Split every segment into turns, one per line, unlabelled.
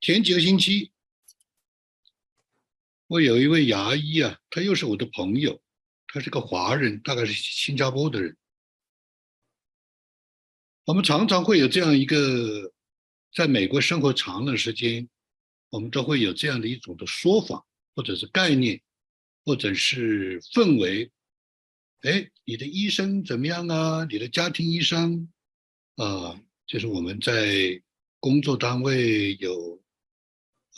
前几个星期，我有一位牙医啊，他又是我的朋友，他是个华人，大概是新加坡的人。我们常常会有这样一个，在美国生活长的时间，我们都会有这样的一种的说法，或者是概念，或者是氛围。哎，你的医生怎么样啊？你的家庭医生啊，就是我们在工作单位有，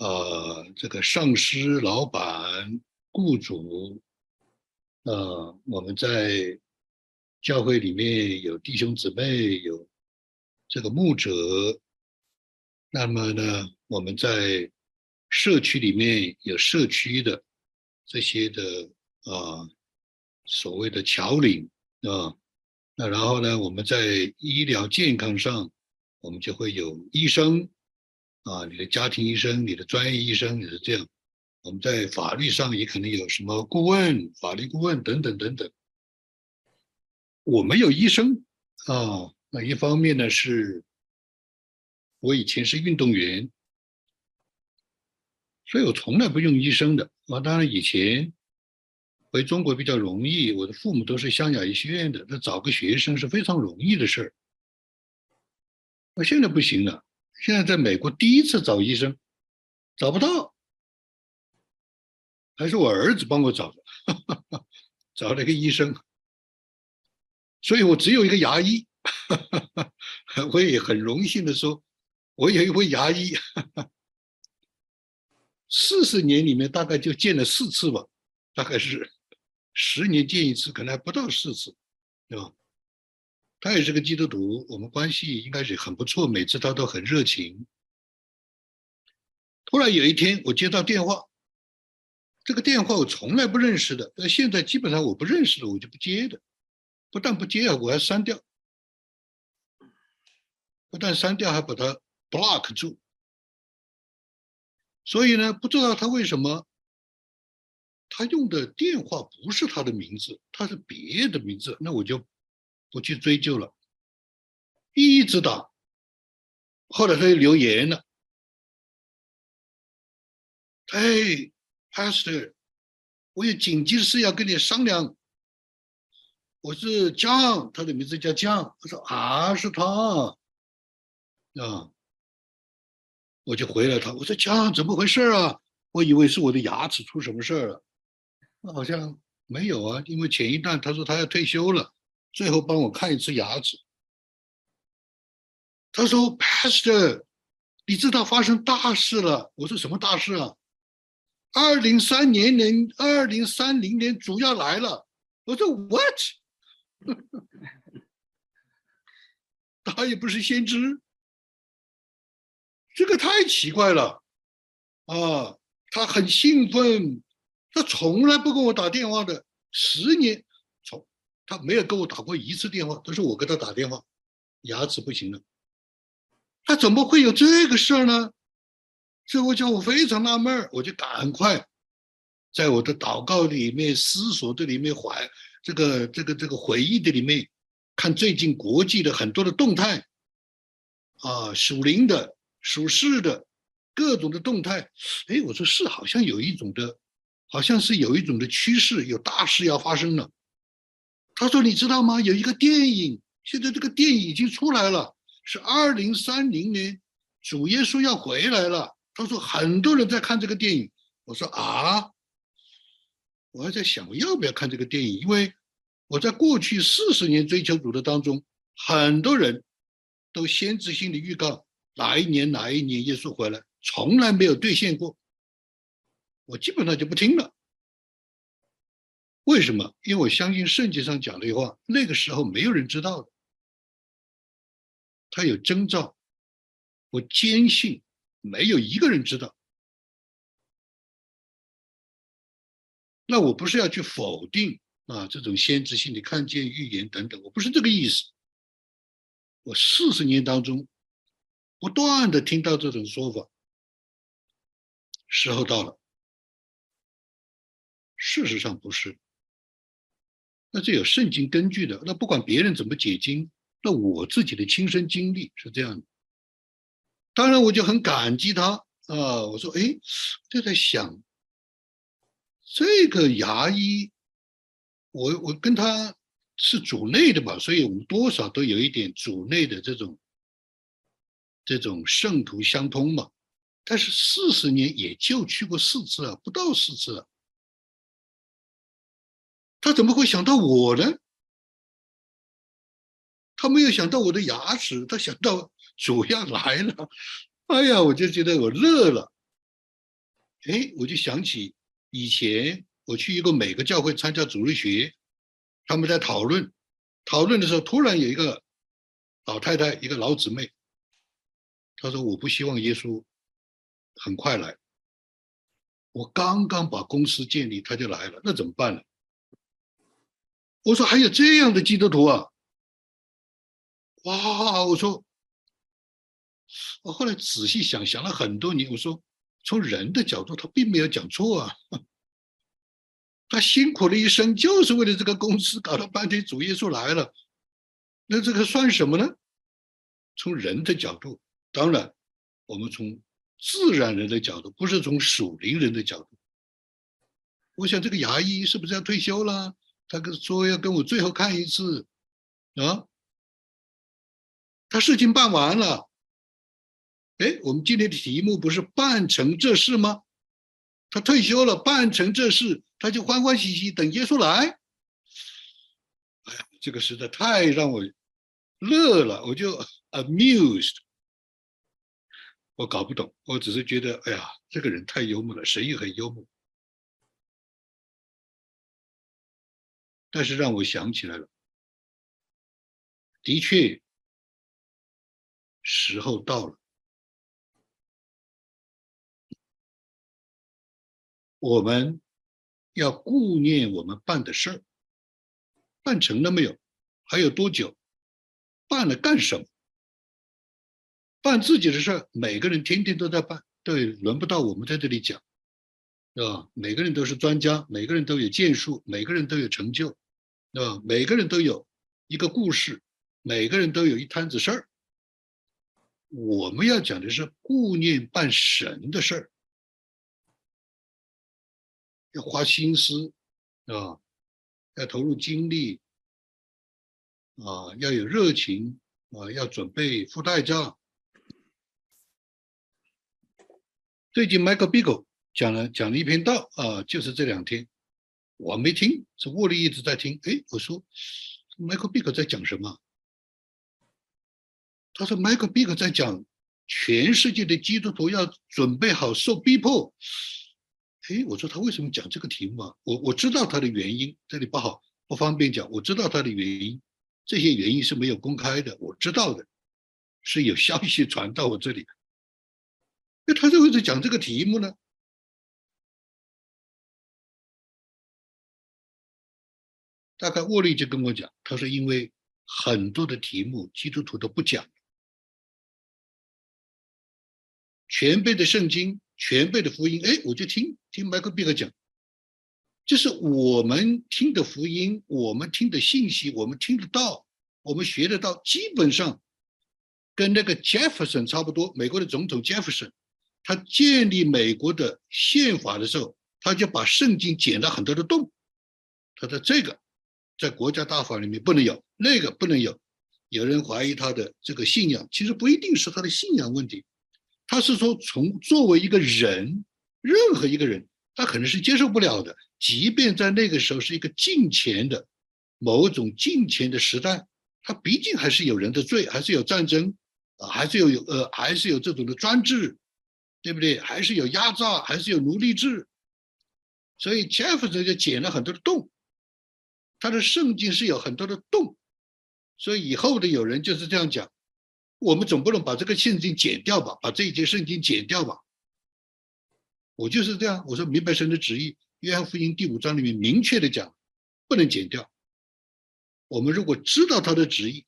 呃，这个上司、老板、雇主，呃，我们在教会里面有弟兄姊妹有。这个牧者，那么呢，我们在社区里面有社区的这些的啊，所谓的侨领啊，那然后呢，我们在医疗健康上，我们就会有医生啊，你的家庭医生、你的专业医生也是这样。我们在法律上也可能有什么顾问、法律顾问等等等等。我没有医生啊。那一方面呢，是我以前是运动员，所以我从来不用医生的。我当然以前回中国比较容易，我的父母都是湘雅医学院的，那找个学生是非常容易的事儿。那现在不行了，现在在美国第一次找医生找不到，还是我儿子帮我找的，找了一个医生，所以我只有一个牙医。我也很荣幸的说，我有一位牙医，四十年里面大概就见了四次吧，大概是十年见一次，可能还不到四次，对吧？他也是个基督徒，我们关系应该是很不错，每次他都很热情。突然有一天我接到电话，这个电话我从来不认识的，那现在基本上我不认识的我就不接的，不但不接啊，我还删掉。不但删掉，还把它 block 住。所以呢，不知道他为什么，他用的电话不是他的名字，他是别的名字，那我就不去追究了。一直打，后来他又留言了：“哎，Pastor，我有紧急的事要跟你商量。我是江，他的名字叫江。他说啊，是他。”啊！我就回了他，我说：“江，怎么回事啊？我以为是我的牙齿出什么事儿了，好像没有啊。因为前一段他说他要退休了，最后帮我看一次牙齿。他说：‘Pastor，你知道发生大事了？’我说：‘什么大事啊？’二零三年年，二零三零年主要来了。我说：‘What？’ 他也不是先知。”这个太奇怪了，啊，他很兴奋，他从来不跟我打电话的，十年他没有跟我打过一次电话，都是我给他打电话，牙齿不行了，他怎么会有这个事儿呢？这我叫我非常纳闷儿，我就赶快在我的祷告里面、思索的里面、怀这个这个这个回忆的里面，看最近国际的很多的动态，啊，属灵的。属实的各种的动态，哎，我说是好像有一种的，好像是有一种的趋势，有大事要发生了。他说：“你知道吗？有一个电影，现在这个电影已经出来了，是二零三零年主耶稣要回来了。”他说：“很多人在看这个电影。”我说：“啊，我还在想我要不要看这个电影，因为我在过去四十年追求主的当中，很多人都先知性的预告。”哪一年哪一年耶稣回来，从来没有兑现过。我基本上就不听了。为什么？因为我相信圣经上讲的话，那个时候没有人知道。他有征兆，我坚信没有一个人知道。那我不是要去否定啊这种先知性的看见预言等等，我不是这个意思。我四十年当中。不断的听到这种说法，时候到了。事实上不是，那这有圣经根据的。那不管别人怎么解经，那我自己的亲身经历是这样的。当然，我就很感激他啊，我说，哎，就在想，这个牙医，我我跟他是主内的嘛，所以我们多少都有一点主内的这种这种圣徒相通嘛。但是四十年也就去过四次啊，不到四次啊。他怎么会想到我呢？他没有想到我的牙齿，他想到主要来了。哎呀，我就觉得我乐了。哎，我就想起以前我去一个美国教会参加主日学，他们在讨论，讨论的时候突然有一个老太太，一个老姊妹，她说：“我不希望耶稣很快来。”我刚刚把公司建立，他就来了，那怎么办呢？我说还有这样的基督徒啊！哇，我说，我后来仔细想想了很多年，我说从人的角度，他并没有讲错啊。他辛苦了一生，就是为了这个公司，搞了半天主耶稣来了，那这个算什么呢？从人的角度，当然，我们从自然人的角度，不是从属灵人的角度。我想这个牙医是不是要退休了？他跟说要跟我最后看一次，啊，他事情办完了，哎，我们今天的题目不是办成这事吗？他退休了，办成这事，他就欢欢喜喜等耶稣来。哎呀，这个实在太让我乐了，我就 amused，我搞不懂，我只是觉得，哎呀，这个人太幽默了，神也很幽默。但是让我想起来了，的确，时候到了，我们要顾念我们办的事儿，办成了没有？还有多久？办了干什么？办自己的事儿，每个人天天都在办，对，轮不到我们在这里讲，是吧？每个人都是专家，每个人都有建树，每个人都有成就。啊，每个人都有一个故事，每个人都有一摊子事儿。我们要讲的是顾念办神的事儿，要花心思啊，要投入精力啊，要有热情啊，要准备付代价。最近 Michael Bigo 讲了讲了一篇道啊，就是这两天。我没听，是沃利一直在听。哎，我说，Michael Big 在讲什么？他说，Michael Big 在讲全世界的基督徒要准备好受逼迫。哎，我说他为什么讲这个题目啊？我我知道他的原因，这里不好不方便讲。我知道他的原因，这些原因是没有公开的，我知道的，是有消息传到我这里。那他为什么讲这个题目呢？大概沃利就跟我讲，他说因为很多的题目基督徒都不讲，全背的圣经，全背的福音，哎，我就听听麦克比克讲，就是我们听的福音，我们听的信息，我们听得到，我们学得到，基本上跟那个杰弗森差不多。美国的总统杰弗森，他建立美国的宪法的时候，他就把圣经剪了很多的洞，他说这个。在国家大法里面不能有那个不能有，有人怀疑他的这个信仰，其实不一定是他的信仰问题，他是说从作为一个人，任何一个人，他可能是接受不了的，即便在那个时候是一个近前的某种近前的时代，他毕竟还是有人的罪，还是有战争啊，还是有有呃，还是有这种的专制，对不对？还是有压榨，还是有奴隶制，所以杰弗森就剪了很多的洞。他的圣经是有很多的洞，所以以后的有人就是这样讲：我们总不能把这个圣经剪掉吧？把这一节圣经剪掉吧？我就是这样，我说明白神的旨意，约翰福音第五章里面明确的讲，不能剪掉。我们如果知道他的旨意，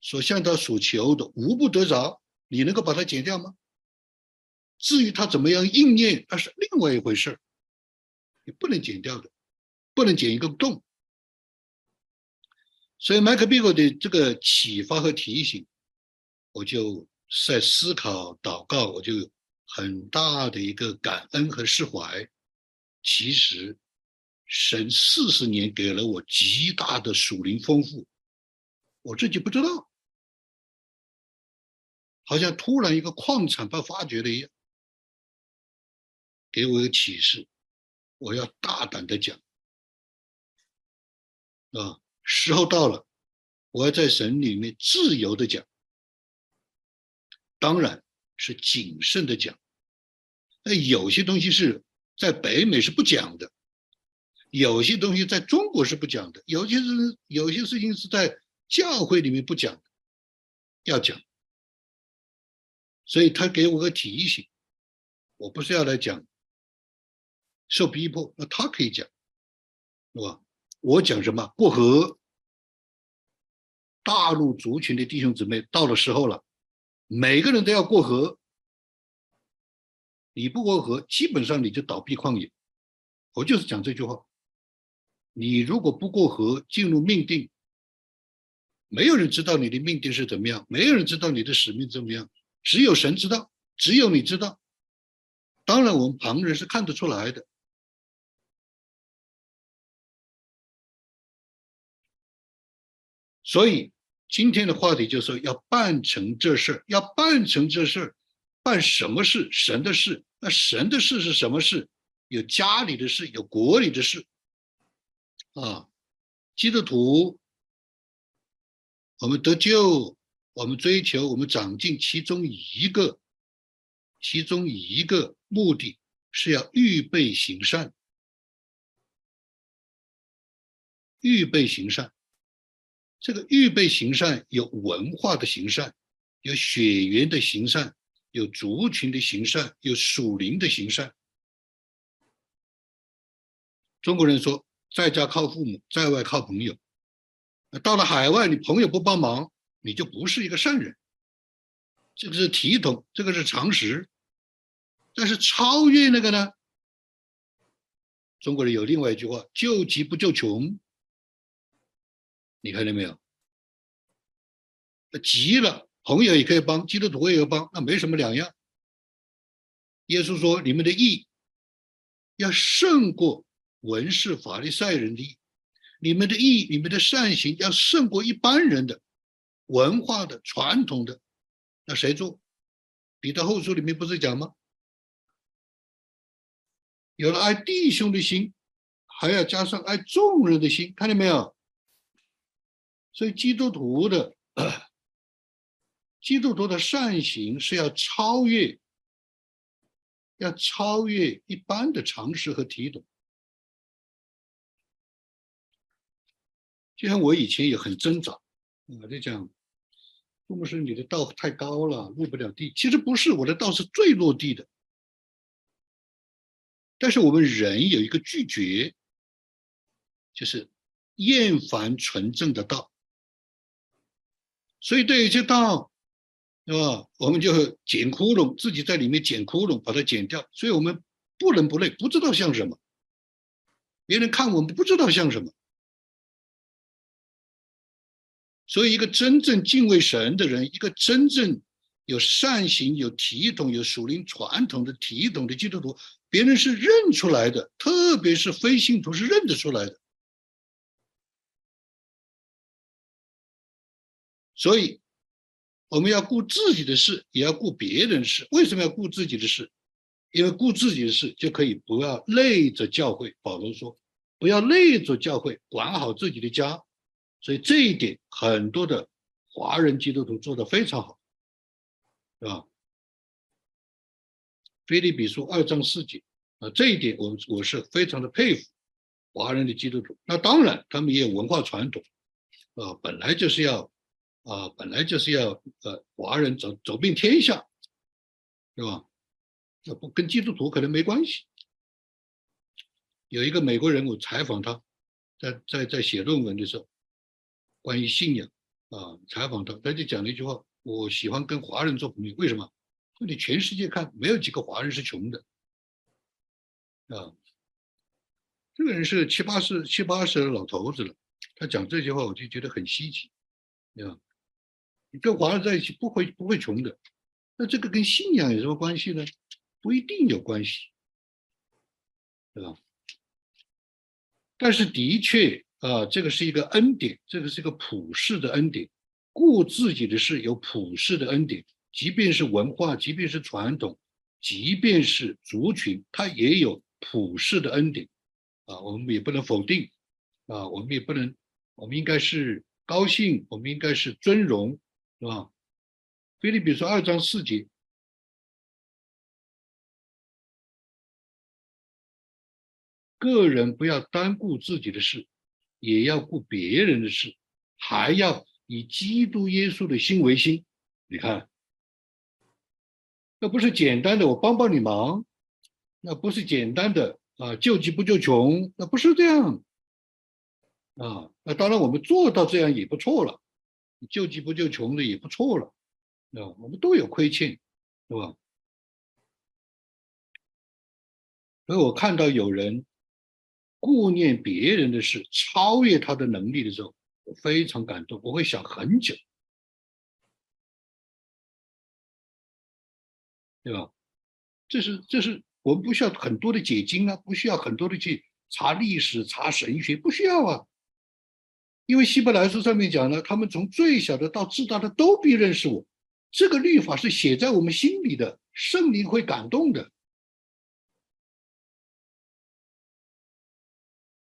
所向他所求的无不得着，你能够把它剪掉吗？至于他怎么样应验，那是另外一回事你不能剪掉的，不能剪一个洞。所以，麦克比格的这个启发和提醒，我就在思考、祷告，我就很大的一个感恩和释怀。其实，神四十年给了我极大的属灵丰富，我自己不知道，好像突然一个矿产被发掘了一样，给我一个启示，我要大胆的讲，啊，时候到了，我要在神里面自由的讲，当然是谨慎的讲，那有些东西是。在北美是不讲的，有些东西在中国是不讲的，有些是有些事情是在教会里面不讲的，要讲。所以他给我个提醒，我不是要来讲受逼迫，那他可以讲，是吧？我讲什么？过河，大陆族群的弟兄姊妹，到了时候了，每个人都要过河。你不过河，基本上你就倒闭旷野。我就是讲这句话。你如果不过河，进入命定，没有人知道你的命定是怎么样，没有人知道你的使命怎么样，只有神知道，只有你知道。当然，我们旁人是看得出来的。所以今天的话题就是要办成这事儿，要办成这事儿。办什么事？神的事。那神的事是什么事？有家里的事，有国里的事。啊，基督徒，我们得救，我们追求，我们长进，其中一个，其中一个目的是要预备行善，预备行善。这个预备行善有文化的行善，有血缘的行善。有族群的行善，有属灵的行善。中国人说，在家靠父母，在外靠朋友。到了海外，你朋友不帮忙，你就不是一个善人。这个是体统，这个是常识。但是超越那个呢？中国人有另外一句话：救急不救穷。你看见没有？急了。朋友也可以帮，基督徒也要帮，那没什么两样。耶稣说：“你们的义要胜过文士法利赛人的义，你们的义、你们的善行要胜过一般人的文化的传统的。那谁做？彼得后书里面不是讲吗？有了爱弟兄的心，还要加上爱众人的心，看见没有？所以基督徒的。”基督徒的善行是要超越，要超越一般的常识和体统。就像我以前也很挣扎，我就讲，不牧师，你的道太高了，落不了地。其实不是，我的道是最落地的。但是我们人有一个拒绝，就是厌烦纯正的道，所以对一些道。是吧？我们就剪窟窿，自己在里面剪窟窿，把它剪掉。所以我们不伦不类，不知道像什么。别人看我们不知道像什么。所以，一个真正敬畏神的人，一个真正有善行、有体统、有属灵传统的体统的基督徒，别人是认出来的，特别是非信徒是认得出来的。所以。我们要顾自己的事，也要顾别人的事。为什么要顾自己的事？因为顾自己的事就可以不要累着教会。保罗说：“不要累着教会，管好自己的家。”所以这一点，很多的华人基督徒做得非常好，是吧？菲利比书二章四节啊，这一点我我是非常的佩服华人的基督徒。那当然，他们也有文化传统啊，本来就是要。啊，本来就是要呃，华人走走遍天下，是吧？这不跟基督徒可能没关系。有一个美国人，我采访他，在在在写论文的时候，关于信仰啊，采访他，他就讲了一句话：我喜欢跟华人做朋友，为什么？说你全世界看，没有几个华人是穷的，啊。这个人是七八十、七八十的老头子了，他讲这句话，我就觉得很稀奇，对吧。你跟华人在一起不会不会穷的，那这个跟信仰有什么关系呢？不一定有关系，对吧？但是的确啊，这个是一个恩典，这个是一个普世的恩典。顾自己的事有普世的恩典，即便是文化，即便是传统，即便是族群，它也有普世的恩典啊。我们也不能否定啊，我们也不能，我们应该是高兴，我们应该是尊荣，是吧？菲利比说二章四节。个人不要单顾自己的事，也要顾别人的事，还要以基督耶稣的心为心。你看，那不是简单的我帮帮你忙，那不是简单的啊救急不救穷，那不是这样啊。那当然我们做到这样也不错了，救急不救穷的也不错了啊。我们都有亏欠，是吧？所以我看到有人。顾念别人的事，超越他的能力的时候，我非常感动。我会想很久，对吧？这是这是我们不需要很多的解经啊，不需要很多的去查历史、查神学，不需要啊。因为希伯来书上面讲了，他们从最小的到至大的都必认识我。这个律法是写在我们心里的，圣灵会感动的。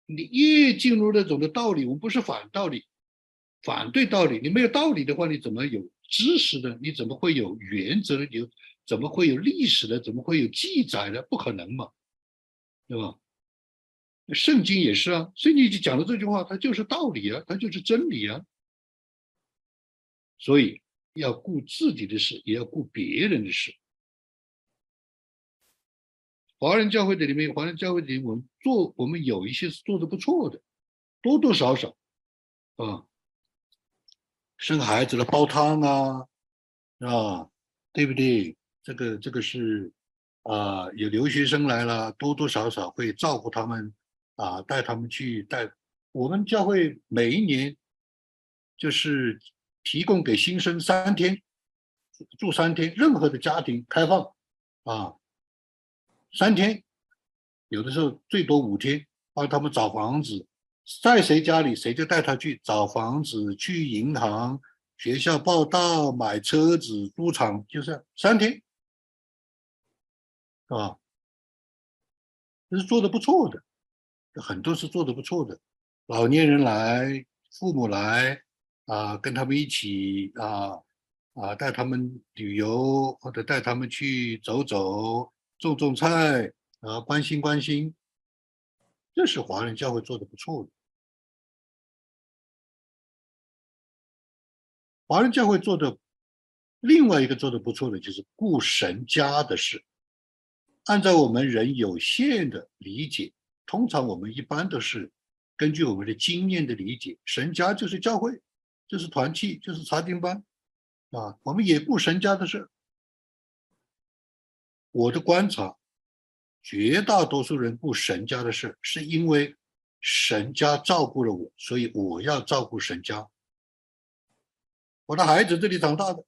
你越进入那种的道理，我们不是反道理，反对道理。你没有道理的话，你怎么有知识呢？你怎么会有原则呢？有怎么会有历史呢？怎么会有记载呢？不可能嘛，对吧？圣经也是啊，圣经就讲的这句话，它就是道理啊，它就是真理啊。所以要顾自己的事，也要顾别人的事。华人教会的里面，华人教会里我们做，我们有一些是做的不错的，多多少少，啊，生孩子了煲汤啊，啊，对不对？这个这个是啊，有留学生来了，多多少少会照顾他们，啊，带他们去带。我们教会每一年就是提供给新生三天住三天，任何的家庭开放啊。三天，有的时候最多五天，帮他们找房子，在谁家里谁就带他去找房子、去银行、学校报到、买车子、租厂，就是三天，啊，这是做的不错的，很多是做的不错的。老年人来，父母来，啊，跟他们一起啊啊，带他们旅游或者带他们去走走。种种菜啊，关心关心，这是华人教会做的不错的。华人教会做的另外一个做的不错的，就是顾神家的事。按照我们人有限的理解，通常我们一般都是根据我们的经验的理解，神家就是教会，就是团契，就是查经班啊，我们也不神家的事。我的观察，绝大多数人不神家的事，是因为神家照顾了我，所以我要照顾神家。我的孩子这里长大的，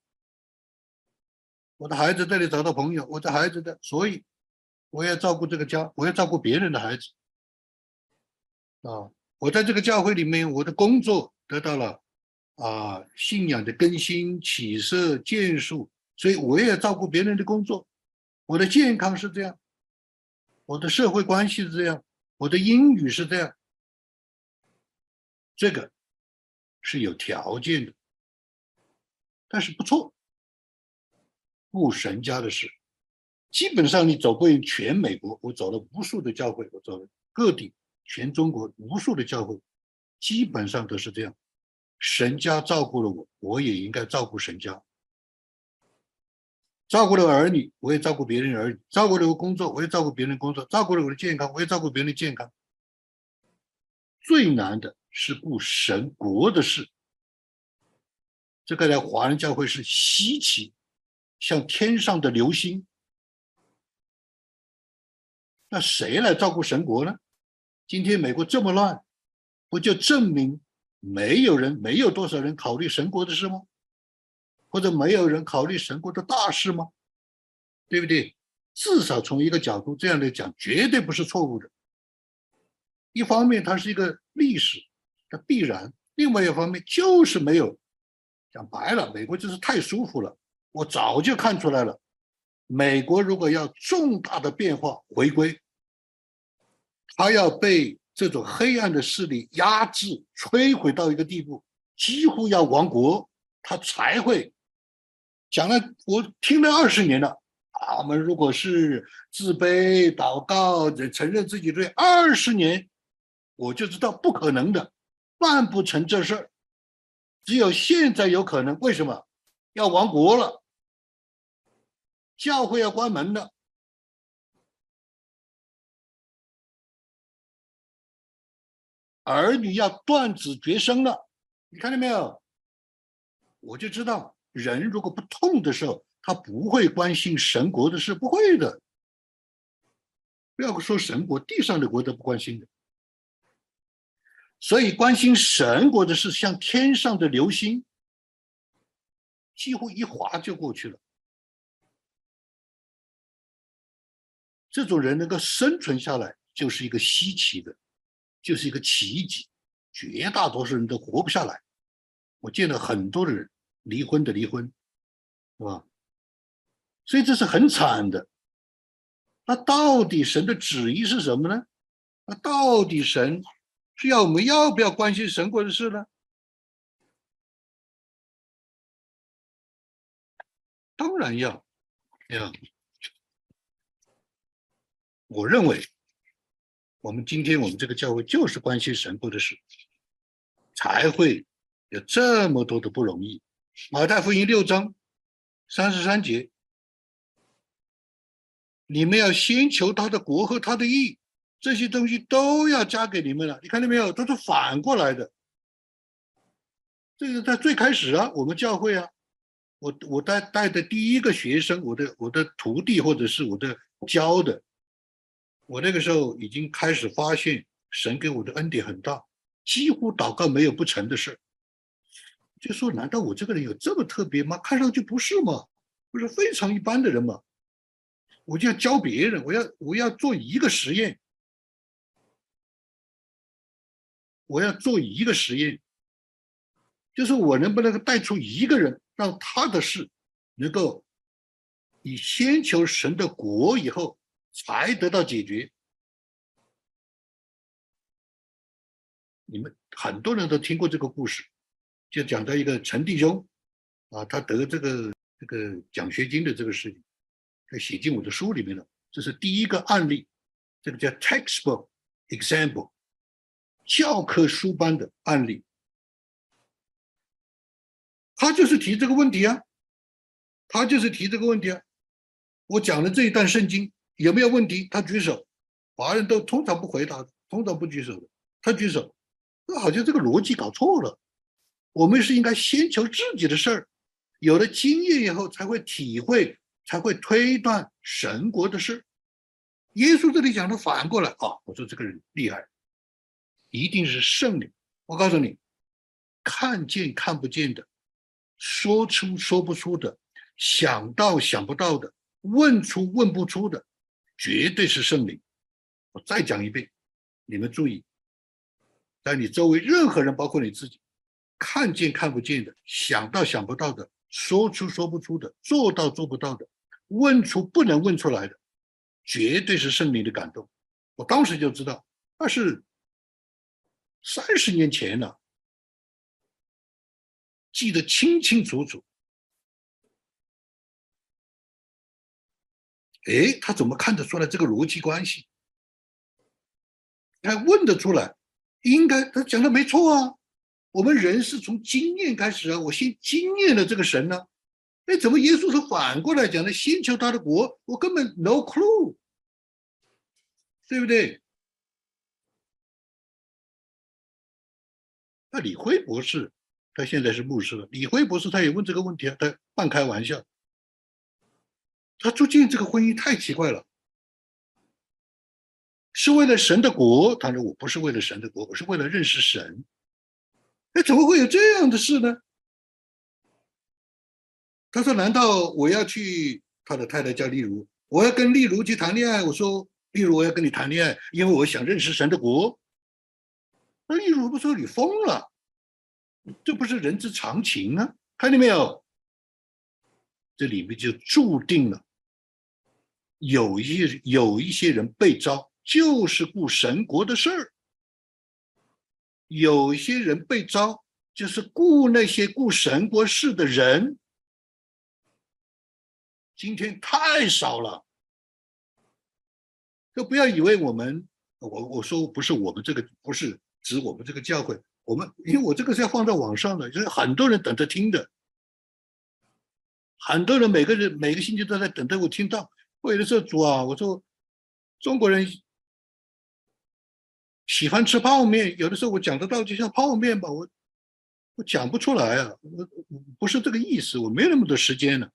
我的孩子这里找到朋友，我的孩子的，所以我要照顾这个家，我要照顾别人的孩子。啊，我在这个教会里面，我的工作得到了啊信仰的更新、启示、建树，所以我也照顾别人的工作。我的健康是这样，我的社会关系是这样，我的英语是这样，这个是有条件的，但是不错。顾神家的事，基本上你走过全美国，我走了无数的教会，我走了各地，全中国无数的教会，基本上都是这样。神家照顾了我，我也应该照顾神家。照顾了儿女，我也照顾别人儿女；照顾了我工作，我也照顾别人工作；照顾了我的健康，我也照顾别人的健康。最难的是顾神国的事，这个在华人教会是稀奇，像天上的流星。那谁来照顾神国呢？今天美国这么乱，不就证明没有人、没有多少人考虑神国的事吗？或者没有人考虑神国的大事吗？对不对？至少从一个角度这样来讲，绝对不是错误的。一方面，它是一个历史的必然；另外一方面，就是没有讲白了，美国就是太舒服了。我早就看出来了，美国如果要重大的变化回归，他要被这种黑暗的势力压制、摧毁到一个地步，几乎要亡国，他才会讲了。我听了二十年了。啊，我们如果是自卑、祷告、承认自己罪，二十年我就知道不可能的，办不成这事儿。只有现在有可能。为什么？要亡国了，教会要关门了，儿女要断子绝孙了。你看到没有？我就知道，人如果不痛的时候。他不会关心神国的事，不会的。不要说神国，地上的国都不关心的。所以关心神国的事，像天上的流星，几乎一划就过去了。这种人能够生存下来，就是一个稀奇的，就是一个奇迹。绝大多数人都活不下来。我见了很多的人，离婚的离婚，是吧？所以这是很惨的。那到底神的旨意是什么呢？那到底神是要我们要不要关心神国的事呢？当然要，要。我认为，我们今天我们这个教会就是关心神国的事，才会有这么多的不容易。马太福音六章三十三节。你们要先求他的国和他的义，这些东西都要加给你们了。你看到没有？都是反过来的。这个在最开始啊，我们教会啊，我我带带的第一个学生，我的我的徒弟或者是我的教的，我那个时候已经开始发现神给我的恩典很大，几乎祷告没有不成的事。就说难道我这个人有这么特别吗？看上去不是吗？不是非常一般的人吗？我就要教别人，我要我要做一个实验，我要做一个实验，就是我能不能带出一个人，让他的事能够以先求神的国以后才得到解决。你们很多人都听过这个故事，就讲到一个陈弟兄啊，他得这个这个奖学金的这个事情。他写进我的书里面了，这是第一个案例，这个叫 textbook example，教科书般的案例。他就是提这个问题啊，他就是提这个问题啊。我讲的这一段圣经有没有问题？他举手，华人都通常不回答，通常不举手的。他举手，那好像这个逻辑搞错了。我们是应该先求自己的事儿，有了经验以后才会体会。才会推断神国的事。耶稣这里讲的反过来啊，我说这个人厉害，一定是圣灵。我告诉你，看见看不见的，说出说不出的，想到想不到的，问出问不出的，绝对是圣灵。我再讲一遍，你们注意，在你周围任何人，包括你自己，看见看不见的，想到想不到的，说出说不出的，做到做不到的。问出不能问出来的，绝对是圣灵的感动。我当时就知道，那是三十年前了，记得清清楚楚。哎，他怎么看得出来这个逻辑关系？还问得出来？应该他讲的没错啊。我们人是从经验开始啊，我先经验了这个神呢。哎，怎么耶稣是反过来讲的？先求他的国，我根本 no clue，对不对？那李辉博士，他现在是牧师了。李辉博士他也问这个问题啊，他半开玩笑。他住进这个婚姻太奇怪了，是为了神的国。他说我不是为了神的国，我是为了认识神。哎，怎么会有这样的事呢？他说：“难道我要去？他的太太叫例如，我要跟例如去谈恋爱，我说例如我要跟你谈恋爱，因为我想认识神的国。那例如不说你疯了，这不是人之常情啊！看见没有？这里面就注定了，有一有一些人被招，就是顾神国的事儿；有些人被招，就是顾那些顾神国事的人。今天太少了，就不要以为我们，我我说不是我们这个，不是指我们这个教会，我们因为我这个是要放在网上的，就是很多人等着听的。很多人每个人每个星期都在等着我听到。我有的时候主啊，我说中国人喜欢吃泡面，有的时候我讲的道就像泡面吧，我我讲不出来啊，我不是这个意思，我没有那么多时间了。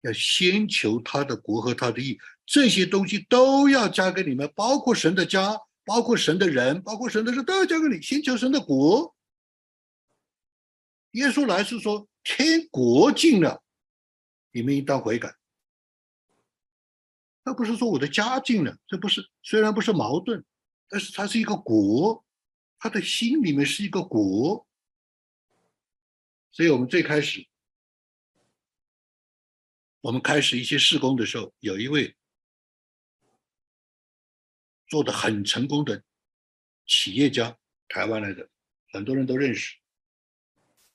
要先求他的国和他的义，这些东西都要加给你们，包括神的家，包括神的人，包括神的事，都要交给你。先求神的国。耶稣来是说天国近了，你们应当悔改。他不是说我的家近了，这不是虽然不是矛盾，但是它是一个国，他的心里面是一个国。所以我们最开始，我们开始一些施工的时候，有一位做的很成功的企业家，台湾来的，很多人都认识。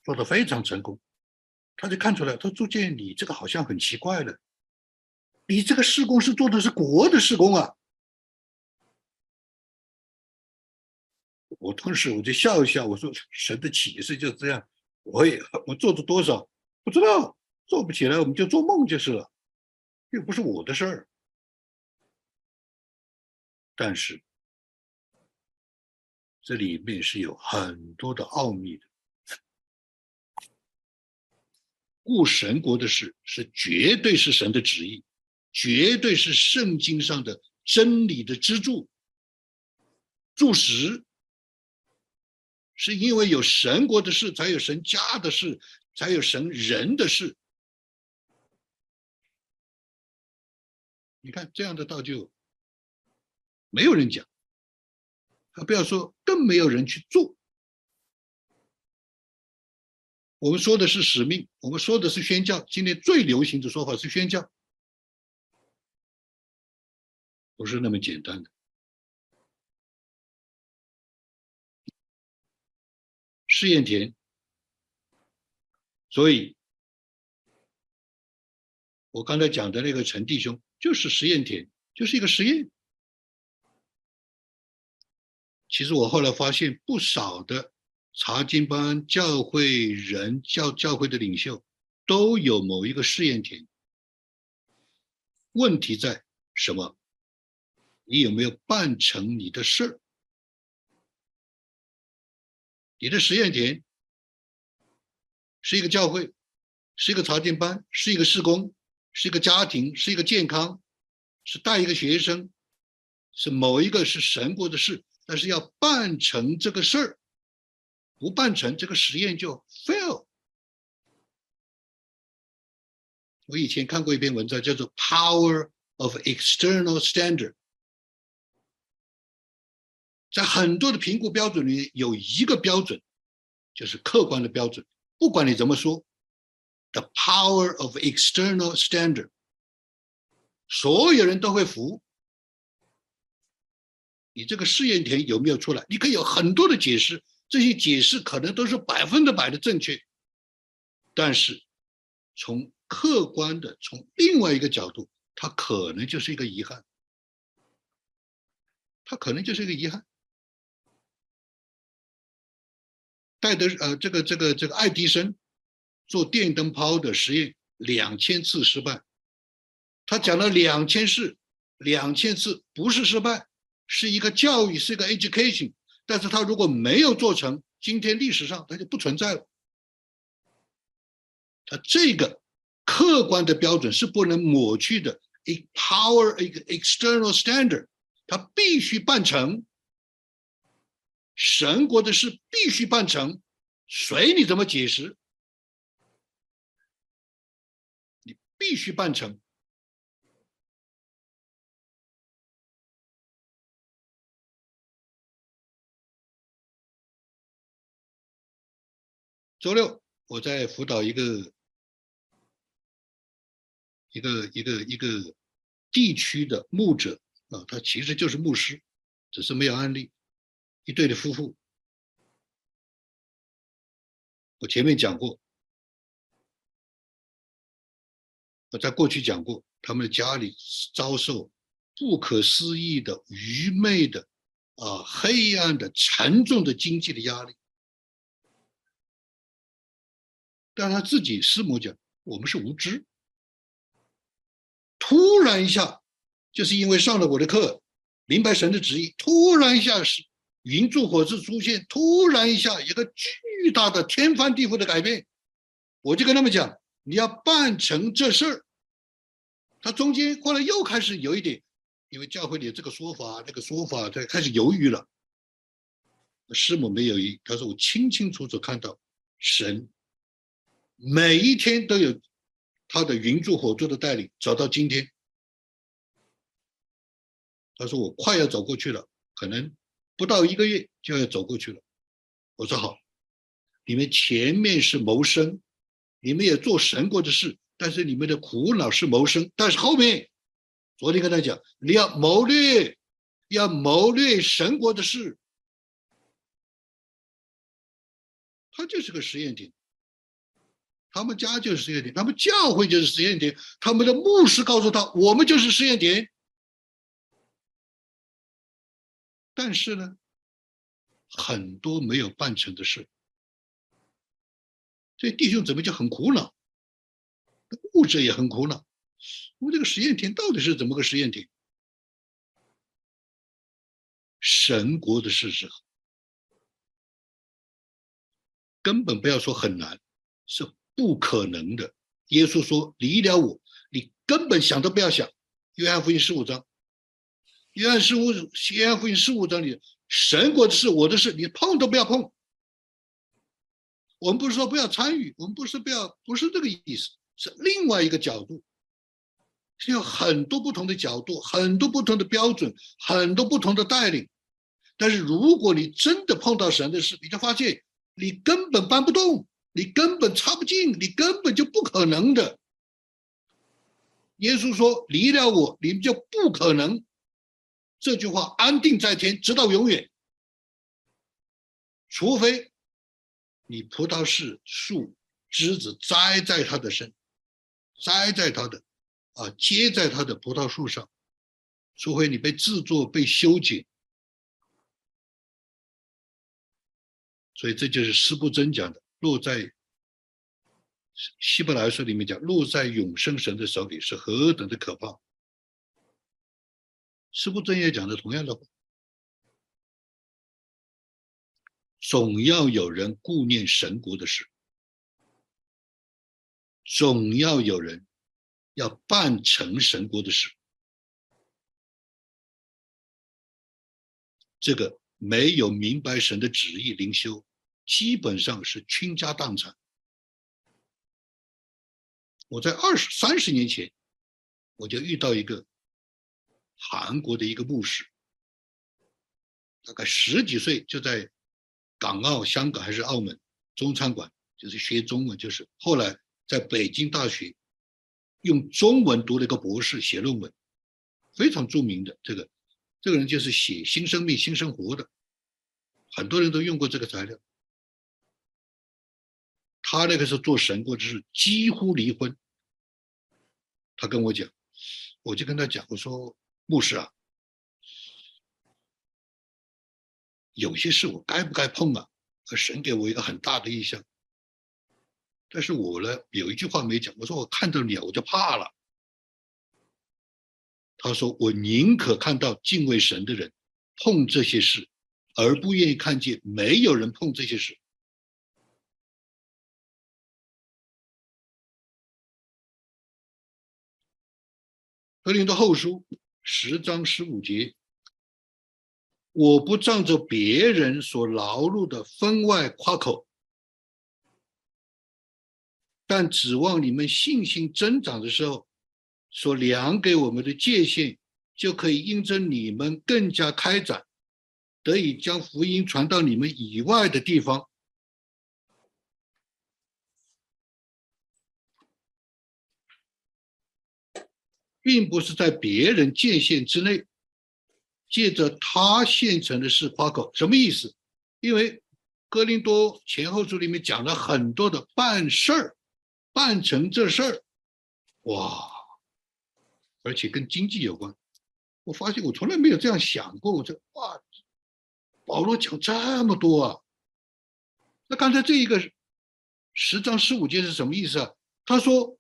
做的非常成功，他就看出来，他说：“朱建，你这个好像很奇怪了，你这个施工是做的是国的施工啊。”我当时我就笑一笑，我说：“神的启示就是这样，我也我做的多少不知道，做不起来我们就做梦就是了，又不是我的事儿。”但是这里面是有很多的奥秘的。顾神国的事是绝对是神的旨意，绝对是圣经上的真理的支柱。注释是因为有神国的事，才有神家的事，才有神人的事。你看这样的道就没有人讲，啊，不要说，更没有人去做。我们说的是使命，我们说的是宣教。今天最流行的说法是宣教，不是那么简单的。试验田，所以我刚才讲的那个陈弟兄就是实验田，就是一个实验。其实我后来发现不少的。查经班教会人教教会的领袖都有某一个试验田。问题在什么？你有没有办成你的事儿？你的实验田是一个教会，是一个查经班，是一个施工，是一个家庭，是一个健康，是带一个学生，是某一个是神国的事，但是要办成这个事儿。不办成这个实验就 fail。我以前看过一篇文章，叫做《Power of External Standard》。在很多的评估标准里，有一个标准，就是客观的标准。不管你怎么说，The Power of External Standard，所有人都会服。你这个试验田有没有出来？你可以有很多的解释。这些解释可能都是百分之百的正确，但是从客观的、从另外一个角度，它可能就是一个遗憾，它可能就是一个遗憾。戴德呃，这个这个这个爱迪生做电灯泡的实验两千次失败，他讲了两千次，两千次不是失败，是一个教育，是一个 education。但是他如果没有做成，今天历史上他就不存在了。他这个客观的标准是不能抹去的。A power, a external standard，他必须办成。神国的事必须办成，随你怎么解释，你必须办成。周六，我在辅导一个一个一个一个地区的牧者啊，他其实就是牧师，只是没有案例。一对的夫妇，我前面讲过，我在过去讲过，他们的家里遭受不可思议的、愚昧的、啊黑暗的、沉重的经济的压力。但他自己师母讲，我们是无知。突然一下，就是因为上了我的课，明白神的旨意。突然一下是云柱火柱出现，突然一下一个巨大的天翻地覆的改变。我就跟他们讲，你要办成这事儿。他中间后来又开始有一点，因为教会里这个说法那个说法，他开始犹豫了。师母没有疑，他说我清清楚楚看到神。每一天都有他的云柱火柱的带领，走到今天。他说：“我快要走过去了，可能不到一个月就要走过去了。”我说：“好，你们前面是谋生，你们也做神国的事，但是你们的苦恼是谋生。但是后面，昨天跟他讲，你要谋略，要谋略神国的事。他就是个实验点。”他们家就是实验田，他们教会就是实验田，他们的牧师告诉他，我们就是实验田。但是呢，很多没有办成的事，这弟兄姊妹就很苦恼，牧者也很苦恼。我们这个实验田到底是怎么个实验田？神国的事实根本不要说很难，是。不可能的，耶稣说：“离了我，你根本想都不要想。”约翰福音十五章，约翰十五，约翰福音十五章里，神国的事，我的事，你碰都不要碰。我们不是说不要参与，我们不是不要，不是这个意思，是另外一个角度，是有很多不同的角度，很多不同的标准，很多不同的带领。但是如果你真的碰到神的事，你就发现你根本搬不动。你根本插不进，你根本就不可能的。耶稣说：“离了我，你们就不可能。”这句话安定在天，直到永远。除非你葡萄是树枝子栽在他的身，栽在他的啊，结在他的葡萄树上。除非你被制作、被修剪。所以这就是师不真讲的。落在希伯来书里面讲，落在永生神的手里是何等的可怕。师父正也讲的同样的话，总要有人顾念神国的事，总要有人要办成神国的事，这个没有明白神的旨意灵修。基本上是倾家荡产。我在二十三十年前，我就遇到一个韩国的一个牧师，大概十几岁就在港澳、香港还是澳门中餐馆，就是学中文，就是后来在北京大学用中文读了一个博士，写论文，非常著名的这个这个人就是写新生命、新生活的，很多人都用过这个材料。他那个时候做神过就是几乎离婚。他跟我讲，我就跟他讲，我说牧师啊，有些事我该不该碰啊？神给我一个很大的意向，但是我呢有一句话没讲，我说我看到你啊我就怕了。他说我宁可看到敬畏神的人碰这些事，而不愿意看见没有人碰这些事。格林的后书十章十五节，我不仗着别人所劳碌的分外夸口，但指望你们信心增长的时候，所量给我们的界限，就可以印证你们更加开展，得以将福音传到你们以外的地方。并不是在别人界限之内，借着他现成的事夸口，什么意思？因为哥林多前后书里面讲了很多的办事儿，办成这事儿，哇，而且跟经济有关。我发现我从来没有这样想过，我这哇，保罗讲这么多啊。那刚才这一个十章十五节是什么意思啊？他说。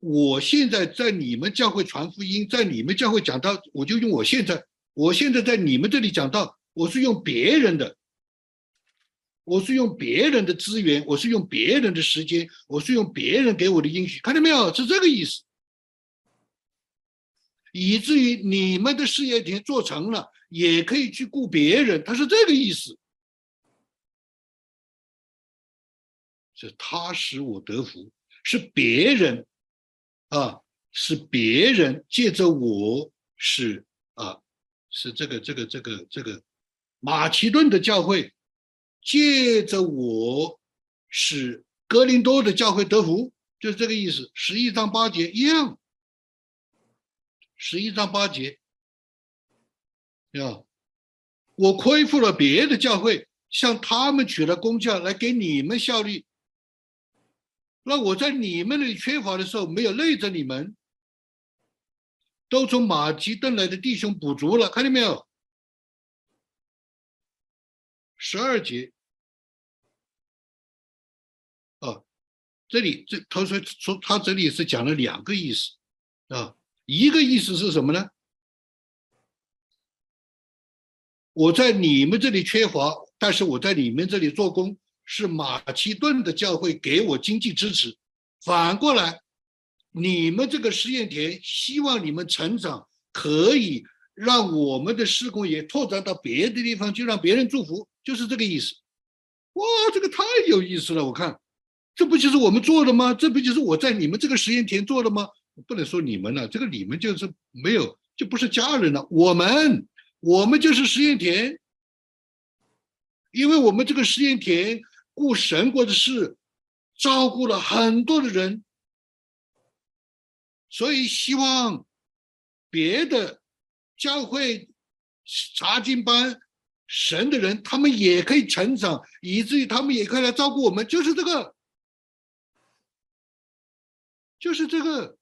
我现在在你们教会传福音，在你们教会讲到，我就用我现在，我现在在你们这里讲到，我是用别人的，我是用别人的资源，我是用别人的时间，我是用别人给我的应许，看到没有？是这个意思，以至于你们的事业田做成了，也可以去雇别人，他是这个意思，是他使我得福，是别人。啊，是别人借着我，是啊，是这个这个这个这个马其顿的教会借着我，使格林多的教会得福，就是这个意思。十一章八节一样，十一章八节，啊，我恢复了别的教会，向他们取了工价来给你们效力。那我在你们那里缺乏的时候，没有累着你们，都从马其顿来的弟兄补足了，看见没有？十二节，啊，这里这他说说他这里是讲了两个意思，啊，一个意思是什么呢？我在你们这里缺乏，但是我在你们这里做工。是马其顿的教会给我经济支持，反过来，你们这个实验田希望你们成长，可以让我们的施工也拓展到别的地方，就让别人祝福，就是这个意思。哇，这个太有意思了！我看，这不就是我们做的吗？这不就是我在你们这个实验田做的吗？不能说你们了，这个你们就是没有，就不是家人了。我们，我们就是实验田，因为我们这个实验田。顾神国的事，照顾了很多的人，所以希望别的教会查经班神的人，他们也可以成长，以至于他们也可以来照顾我们。就是这个，就是这个。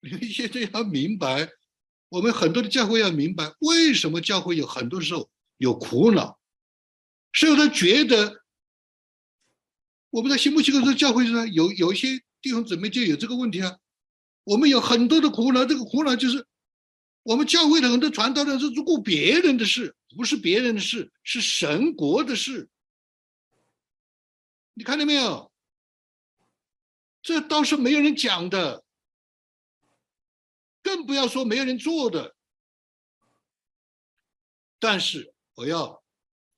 你们现在要明白，我们很多的教会要明白，为什么教会有很多时候有苦恼。所以他觉得，我们在新墨西哥州教会上有有一些弟兄姊妹就有这个问题啊。我们有很多的苦恼，这个苦恼就是我们教会的很多传道人是顾别人的事，不是别人的事，是神国的事。你看到没有？这倒是没有人讲的，更不要说没有人做的。但是我要。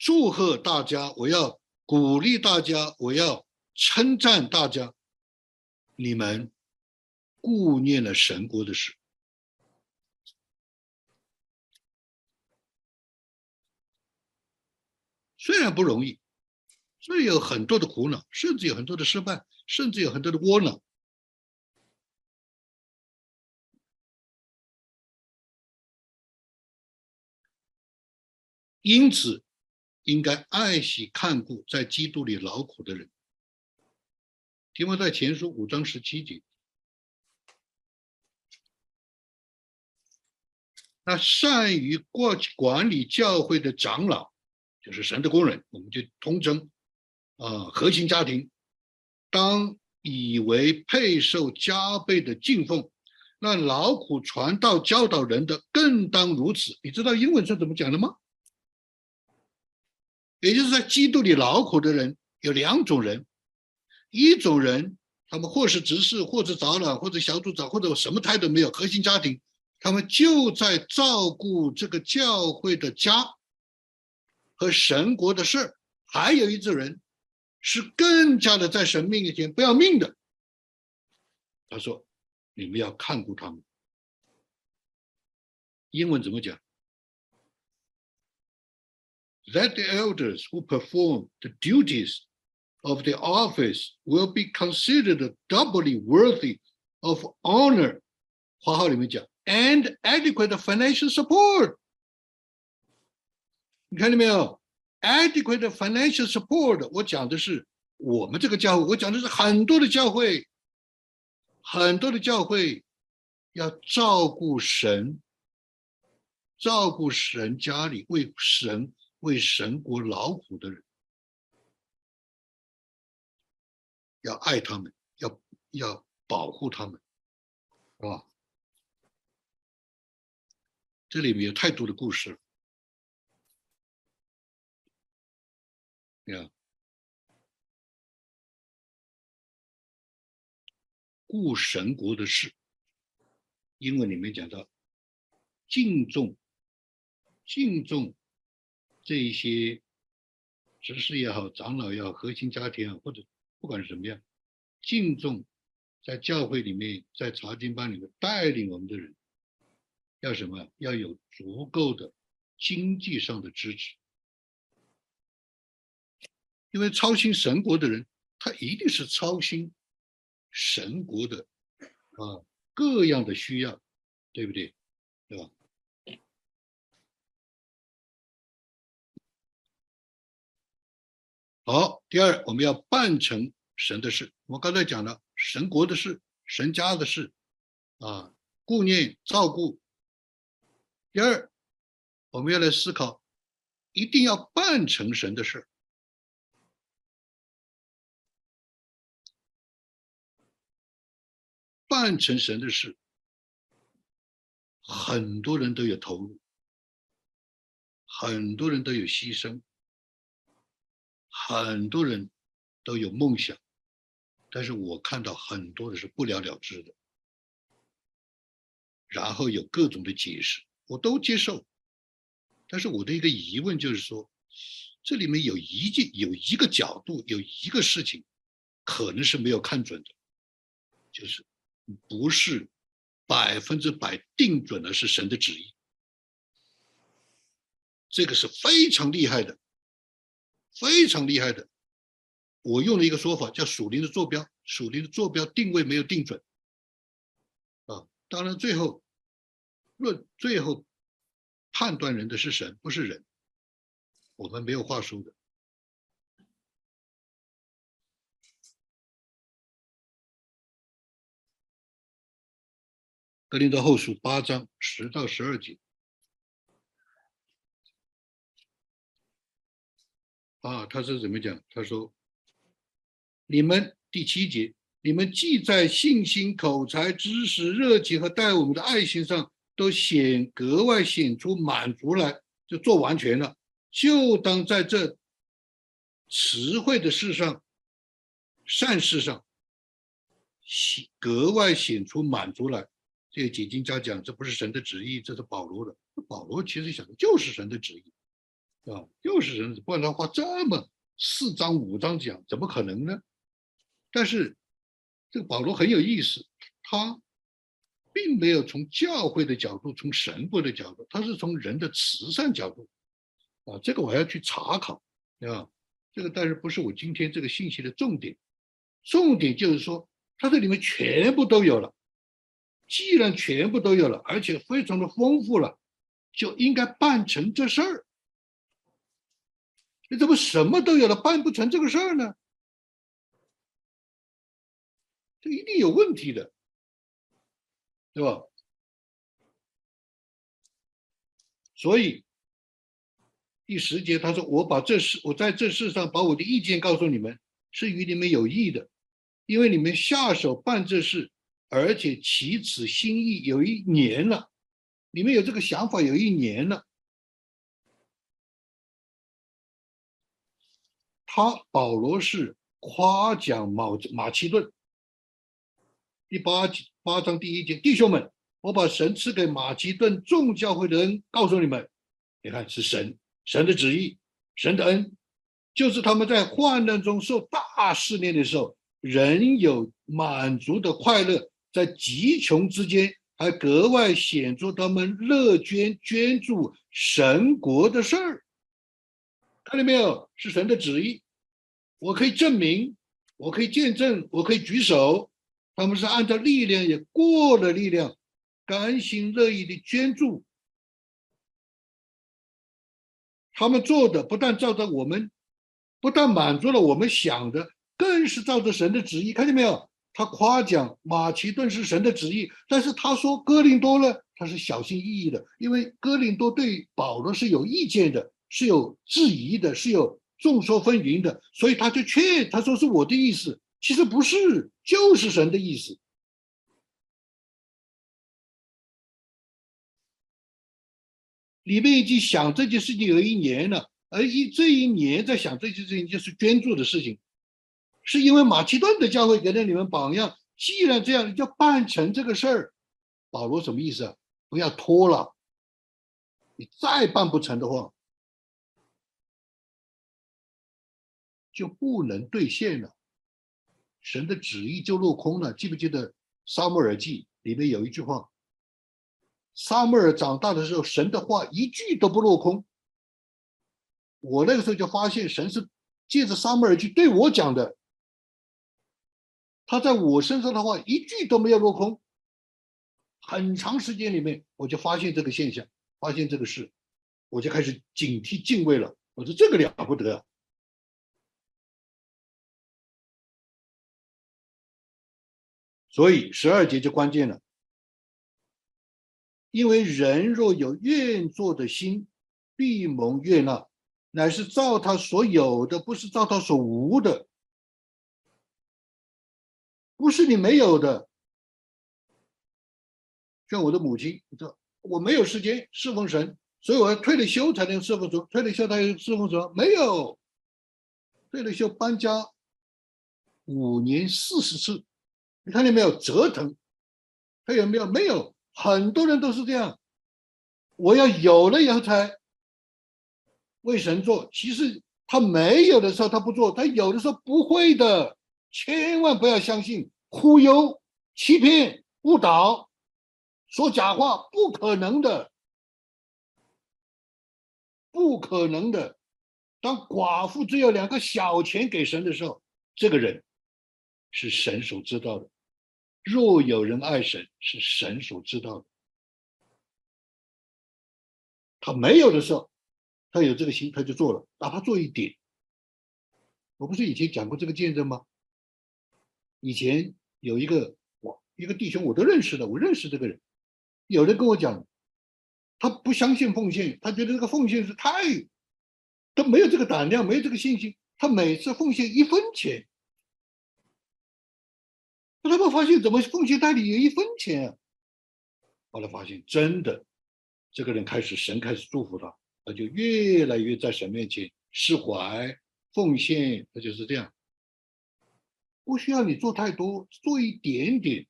祝贺大家！我要鼓励大家，我要称赞大家，你们顾念了神国的事，虽然不容易，虽然有很多的苦恼，甚至有很多的失败，甚至有很多的窝囊，因此。应该爱惜看顾在基督里劳苦的人。提摩在前书五章十七节。那善于过管理教会的长老，就是神的工人，我们就通称啊核心家庭，当以为配受加倍的敬奉。那劳苦传道教导人的，更当如此。你知道英文是怎么讲的吗？也就是在基督里劳苦的人有两种人，一种人，他们或是执事，或者长老，或者小组长，或者什么态度没有，核心家庭，他们就在照顾这个教会的家和神国的事。还有一种人，是更加的在神面前不要命的。他说：“你们要看顾他们。”英文怎么讲 ？That the elders who perform the duties of the office will be considered doubly worthy of honor。花号里面讲，and adequate financial support。你看见没有？adequate financial support，我讲的是我们这个教会，我讲的是很多的教会，很多的教会要照顾神。照顾神家里为神 为神国劳苦的人，要爱他们，要要保护他们，是吧？这里面有太多的故事，呀，顾神国的事，英文里面讲到敬重。敬重这一些执事也好，长老也好，核心家庭啊，或者不管是什么样，敬重在教会里面，在查经班里面带领我们的人，要什么？要有足够的经济上的支持，因为操心神国的人，他一定是操心神国的啊各样的需要，对不对？对吧？好，第二，我们要办成神的事。我刚才讲了神国的事、神家的事，啊，顾念照顾。第二，我们要来思考，一定要办成神的事。办成神的事，很多人都有投入，很多人都有牺牲。很多人都有梦想，但是我看到很多的是不了了之的，然后有各种的解释，我都接受。但是我的一个疑问就是说，这里面有一件、有一个角度、有一个事情，可能是没有看准的，就是不是百分之百定准了是神的旨意，这个是非常厉害的。非常厉害的，我用了一个说法叫属灵的坐标，属灵的坐标定位没有定准，啊，当然最后论最后判断人的是神，不是人，我们没有话说的。格林德后书八章十到十二节。啊，他是怎么讲？他说：“你们第七节，你们既在信心、口才、知识、热情和待我们的爱心上都显格外显出满足来，就做完全了，就当在这词汇的事上、善事上显格外显出满足来。”这个解经家讲，这不是神的旨意，这是保罗的。保罗其实想的就是神的旨意。啊，又是人，不然他话这么四章五章讲，怎么可能呢？但是这个保罗很有意思，他并没有从教会的角度，从神国的角度，他是从人的慈善角度。啊，这个我要去查考，啊，这个但是不是我今天这个信息的重点，重点就是说，他这里面全部都有了。既然全部都有了，而且非常的丰富了，就应该办成这事儿。你怎么什么都有了，办不成这个事儿呢？这一定有问题的，对吧？所以第十节他说：“我把这事，我在这事上把我的意见告诉你们，是与你们有益的，因为你们下手办这事，而且起此心意有一年了，你们有这个想法有一年了。”他保罗是夸奖马马其顿，第八八章第一节，弟兄们，我把神赐给马其顿众教会的恩告诉你们，你看是神神的旨意，神的恩，就是他们在患难中受大试炼的时候，仍有满足的快乐，在极穷之间还格外显出他们乐捐捐助神国的事儿。看到没有？是神的旨意，我可以证明，我可以见证，我可以举手。他们是按照力量，也过了力量，甘心乐意的捐助。他们做的不但照着我们，不但满足了我们想的，更是照着神的旨意。看见没有？他夸奖马其顿是神的旨意，但是他说哥林多呢，他是小心翼翼的，因为哥林多对保罗是有意见的，是有质疑的，是有众说纷纭的，所以他就劝他说是我的意思，其实不是，就是神的意思。里面已经想这件事情有一年了，而一这一年在想这件事情就是捐助的事情，是因为马其顿的教会给了你们榜样。既然这样，就办成这个事儿。保罗什么意思啊？不要拖了，你再办不成的话，就不能兑现了，神的旨意就落空了。记不记得撒母耳记里面有一句话？撒母耳长大的时候，神的话一句都不落空。我那个时候就发现，神是借着撒母耳去对我讲的。他在我身上的话一句都没有落空。很长时间里面，我就发现这个现象，发现这个事，我就开始警惕敬畏了。我说这个了不得。所以十二节就关键了。因为人若有愿做的心，必蒙悦纳，乃是照他所有的，不是照他所无的，不是你没有的。像我的母亲，说我没有时间侍奉神，所以我要退了休才能侍奉主，退了休才能侍奉主，没有，退了休搬家五年四十次，你看见没有？折腾，还有没有？没有。很多人都是这样，我要有了以后才为神做。其实他没有的时候他不做，他有的时候不会的。千万不要相信忽悠、欺骗、误导、说假话，不可能的，不可能的。当寡妇只有两个小钱给神的时候，这个人是神所知道的。若有人爱神，是神所知道的。他没有的时候，他有这个心，他就做了，哪怕做一点。我不是以前讲过这个见证吗？以前有一个我一个弟兄，我都认识的，我认识这个人。有人跟我讲，他不相信奉献，他觉得这个奉献是太，他没有这个胆量，没有这个信心。他每次奉献一分钱。他们发现怎么奉献袋里有一分钱？后来发现真的，这个人开始神开始祝福他，他就越来越在神面前释怀奉献，他就是这样。不需要你做太多，做一点点，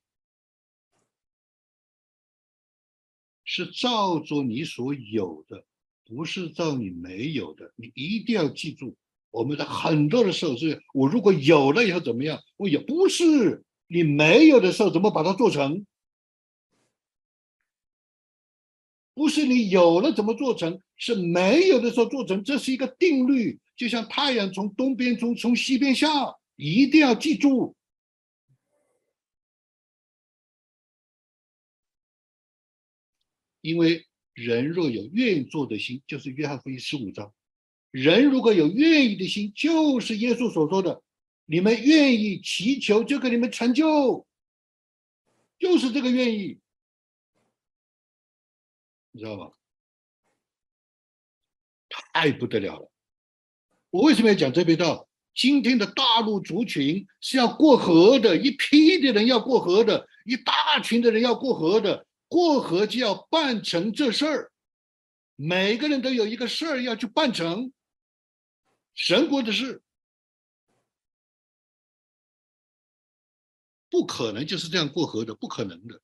是照着你所有的，不是照你没有的。你一定要记住，我们在很多的时候是，我如果有了以后怎么样？我也不是。你没有的时候，怎么把它做成？不是你有了怎么做成？是没有的时候做成，这是一个定律。就像太阳从东边出从西边下，一定要记住。因为人若有愿意做的心，就是约翰福音十五章。人如果有愿意的心，就是耶稣所说的。你们愿意祈求，就给你们成就，就是这个愿意，你知道吧？太不得了了！我为什么要讲这边道？今天的大陆族群是要过河的，一批的人要过河的，一大群的人要过河的，过河就要办成这事儿，每个人都有一个事儿要去办成，神国的事。不可能就是这样过河的，不可能的。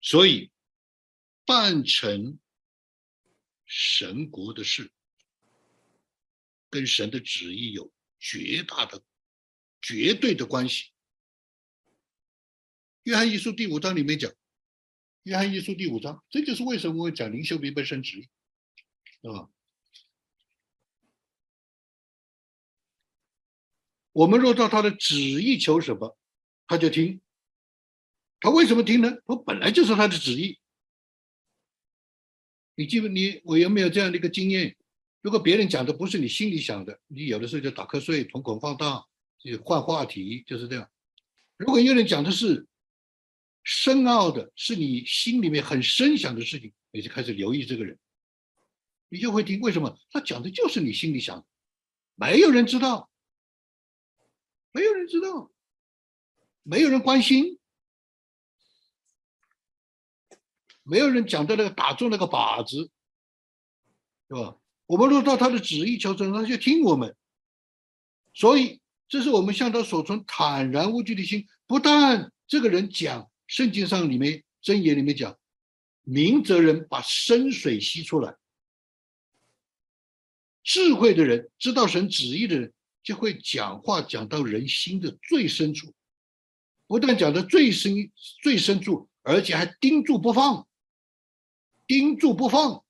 所以办成神国的事，跟神的旨意有绝大的、绝对的关系。约翰一书第五章里面讲，约翰一书第五章，这就是为什么我讲灵修明白神旨意，啊。我们若照他的旨意求什么，他就听。他为什么听呢？我本来就是他的旨意。你记不？你我有没有这样的一个经验？如果别人讲的不是你心里想的，你有的时候就打瞌睡、瞳孔放大、就换话题，就是这样。如果有人讲的是深奥的，是你心里面很深想的事情，你就开始留意这个人，你就会听。为什么？他讲的就是你心里想的，没有人知道。没有人知道，没有人关心，没有人讲的那个打中那个靶子，是吧？我们若到他的旨意求成，他就听我们。所以，这是我们向他所存坦然无惧的心。不但这个人讲圣经上里面箴言里面讲，明哲人把深水吸出来，智慧的人知道神旨意的人。就会讲话讲到人心的最深处，不但讲的最深最深处，而且还盯住不放，盯住不放，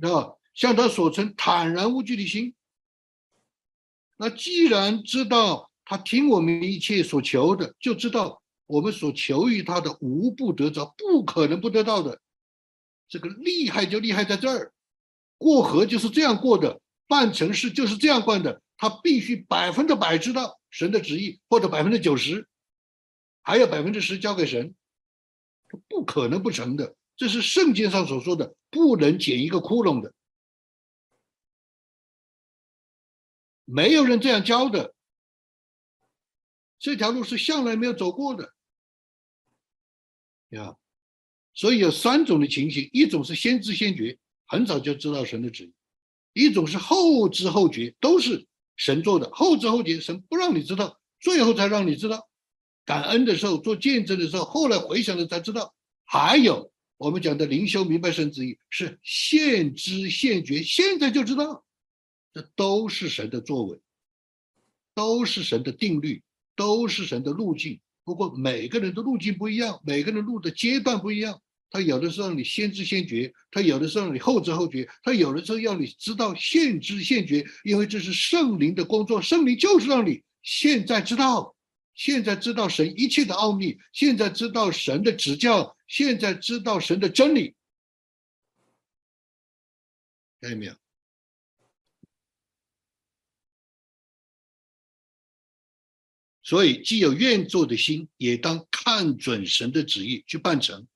知道向他所称坦然无惧的心。那既然知道他听我们一切所求的，就知道我们所求于他的无不得着，不可能不得到的。这个厉害就厉害在这儿，过河就是这样过的，办成事就是这样办的。他必须百分之百知道神的旨意，或者百分之九十，还有百分之十交给神，不可能不成的。这是圣经上所说的，不能捡一个窟窿的。没有人这样教的，这条路是向来没有走过的，呀。所以有三种的情形：一种是先知先觉，很早就知道神的旨意；一种是后知后觉，都是。神做的后知后觉，神不让你知道，最后才让你知道。感恩的时候，做见证的时候，后来回想了才知道。还有我们讲的灵修明白神旨意，是现知现觉，现在就知道。这都是神的作为，都是神的定律，都是神的路径。不过每个人的路径不一样，每个人路的阶段不一样。他有的时候让你先知先觉，他有的时候让你后知后觉，他有的时候要你知道现知现觉，因为这是圣灵的工作。圣灵就是让你现在知道，现在知道神一切的奥秘，现在知道神的指教，现在知道神的真理。看见没有？所以，既有愿做的心，也当看准神的旨意去办成。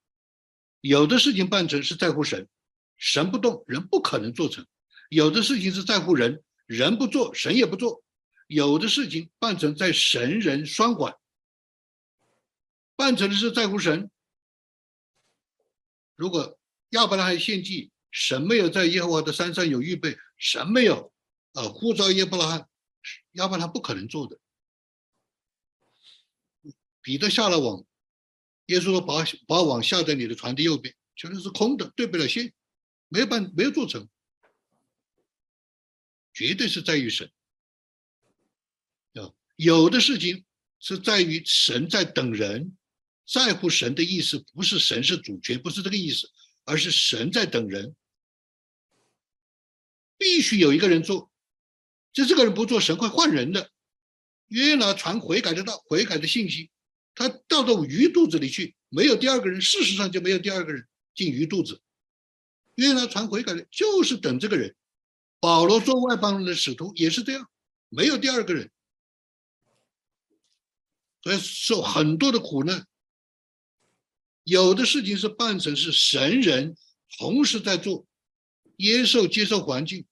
有的事情办成是在乎神，神不动，人不可能做成；有的事情是在乎人，人不做，神也不做；有的事情办成在神人双管，办成的是在乎神。如果亚伯拉罕献祭，神没有在耶和华的山上有预备，神没有，呃，呼召亚伯拉罕，亚伯拉罕不可能做的。彼得下了网。耶稣说：“把把网下在你的船的右边，全都是空的，对不了线，没有办，没有做成，绝对是在于神。啊，有的事情是在于神在等人，在乎神的意思，不是神是主权，不是这个意思，而是神在等人，必须有一个人做，就这个人不做，神会换人的。约拿传悔改的道，悔改的信息。”他到到鱼肚子里去，没有第二个人，事实上就没有第二个人进鱼肚子。约拿传悔改的，就是等这个人。保罗做外邦人的使徒也是这样，没有第二个人，所以受很多的苦难。有的事情是办成是神人同时在做，接受接受环境，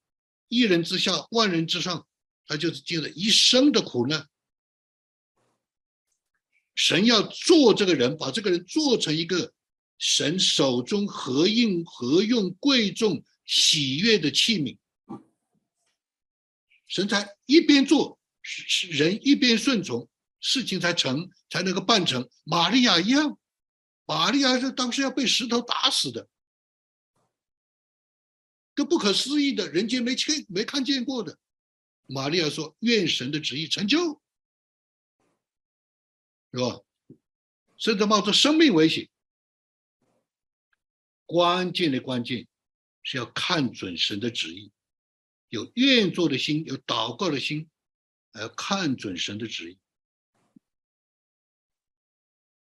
一人之下万人之上，他就是经历一生的苦难。神要做这个人，把这个人做成一个神手中合应、合用、贵重、喜悦的器皿。神才一边做，人一边顺从，事情才成，才能够办成。玛利亚一样，玛利亚是当时要被石头打死的，更不可思议的，人间没见没看见过的。玛利亚说：“愿神的旨意成就，是吧？”甚至冒着生命危险。关键的关键是要看准神的旨意，有愿做的心，有祷告的心，还要看准神的旨意。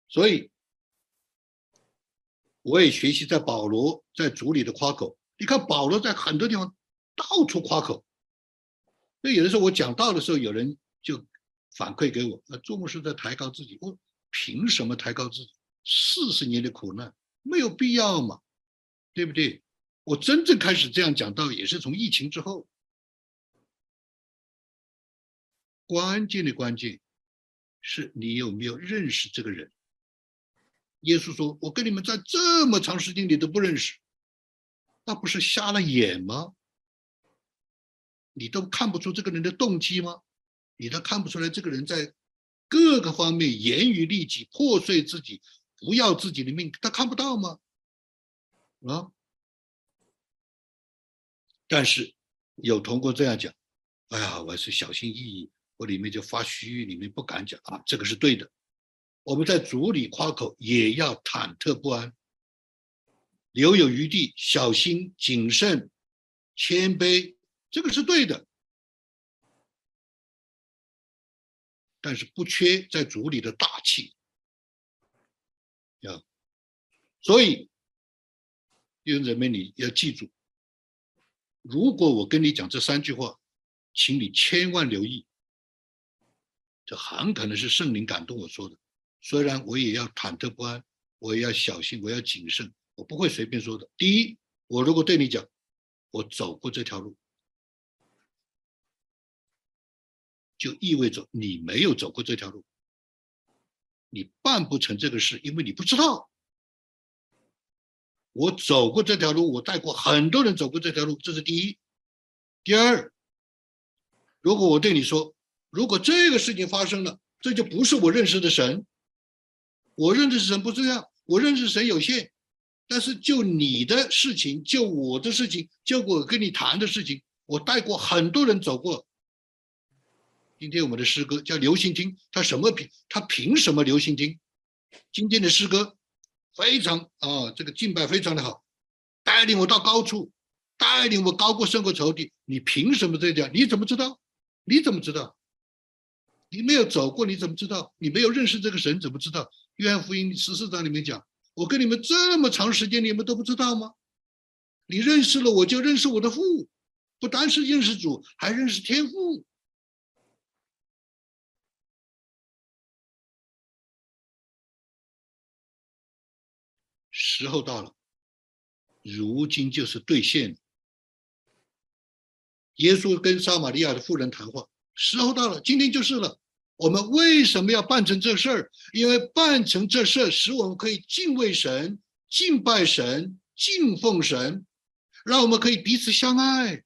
所以，我也学习在保罗在主里的夸口。你看保罗在很多地方到处夸口。那有的时候我讲道的时候，有人就反馈给我：，那做牧师在抬高自己，我凭什么抬高自己？四十年的苦难没有必要嘛，对不对？我真正开始这样讲道，也是从疫情之后。关键的关键是你有没有认识这个人。耶稣说：“我跟你们在这么长时间你都不认识，那不是瞎了眼吗？”你都看不出这个人的动机吗？你都看不出来这个人在各个方面严于律己、破碎自己、不要自己的命，他看不到吗？啊！但是有通过这样讲：“哎呀，我是小心翼翼，我里面就发虚，里面不敢讲啊。”这个是对的。我们在主里夸口，也要忐忑不安，留有余地，小心谨慎，谦卑。这个是对的，但是不缺在主里的大气，啊，所以弟兄姊妹，你要记住，如果我跟你讲这三句话，请你千万留意，这很可能是圣灵感动我说的。虽然我也要忐忑不安，我也要小心，我要谨慎，我不会随便说的。第一，我如果对你讲，我走过这条路。就意味着你没有走过这条路，你办不成这个事，因为你不知道。我走过这条路，我带过很多人走过这条路，这是第一。第二，如果我对你说，如果这个事情发生了，这就不是我认识的神。我认识神不这样，我认识神有限，但是就你的事情，就我的事情，就我跟你谈的事情，我带过很多人走过。今天我们的诗歌叫流行听，他什么凭他凭什么流行听？今天的诗歌非常啊，这个敬拜非常的好，带领我到高处，带领我高过胜过仇敌。你凭什么这样？你怎么知道？你怎么知道？你没有走过，你怎么知道？你没有认识这个神，怎么知道？约翰福音十四章里面讲，我跟你们这么长时间，你们都不知道吗？你认识了我就认识我的父，不单是认识主，还认识天父。时候到了，如今就是兑现。耶稣跟撒玛利亚的妇人谈话，时候到了，今天就是了。我们为什么要办成这事儿？因为办成这事儿，使我们可以敬畏神、敬拜神、敬奉神，让我们可以彼此相爱，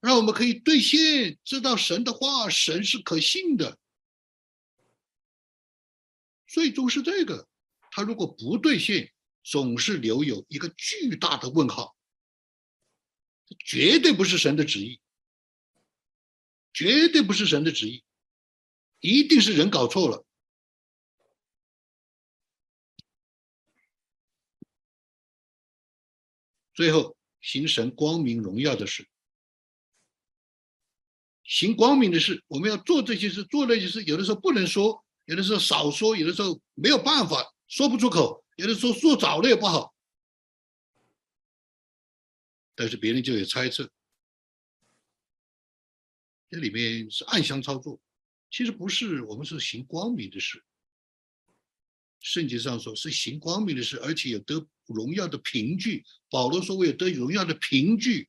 让我们可以兑现，知道神的话，神是可信的。最终是这个。他如果不兑现，总是留有一个巨大的问号。绝对不是神的旨意，绝对不是神的旨意，一定是人搞错了。最后，行神光明荣耀的事，行光明的事，我们要做这些事，做那些事，有的时候不能说，有的时候少说，有的时候没有办法。说不出口，有的时候说早了也不好，但是别人就有猜测，这里面是暗箱操作，其实不是，我们是行光明的事。圣经上说是行光明的事，而且有得荣耀的凭据。保罗说我有得荣耀的凭据，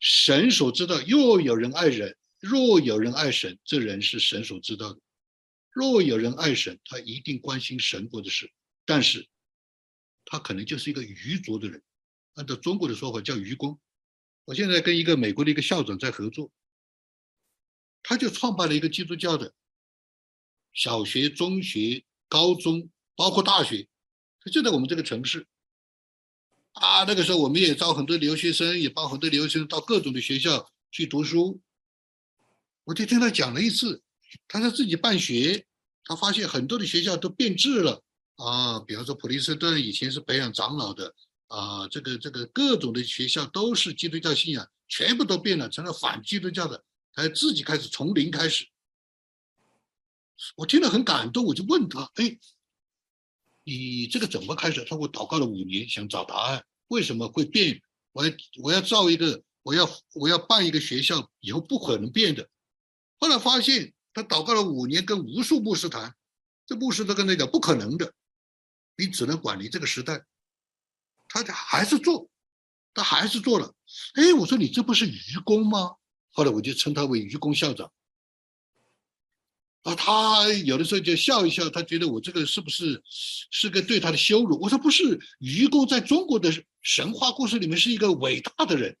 神所知道，若有人爱人，若有人爱神，这人是神所知道的。若有人爱神，他一定关心神国的事，但是，他可能就是一个愚拙的人。按照中国的说法叫愚公。我现在跟一个美国的一个校长在合作，他就创办了一个基督教的小学、中学、高中，包括大学，他就在我们这个城市。啊，那个时候我们也招很多留学生，也帮很多留学生到各种的学校去读书。我就听他讲了一次，他说自己办学，他发现很多的学校都变质了啊，比方说普林斯顿以前是培养长老的啊，这个这个各种的学校都是基督教信仰，全部都变了，成了反基督教的，他自己开始从零开始。我听了很感动，我就问他，哎。你这个怎么开始？他我祷告了五年，想找答案，为什么会变？我要我要造一个，我要我要办一个学校，以后不可能变的。后来发现，他祷告了五年，跟无数牧师谈，这牧师都跟他讲不可能的，你只能管理这个时代。他还是做，他还是做了。哎，我说你这不是愚公吗？后来我就称他为愚公校长。啊，他有的时候就笑一笑，他觉得我这个是不是是个对他的羞辱？我说不是，愚公在中国的神话故事里面是一个伟大的人，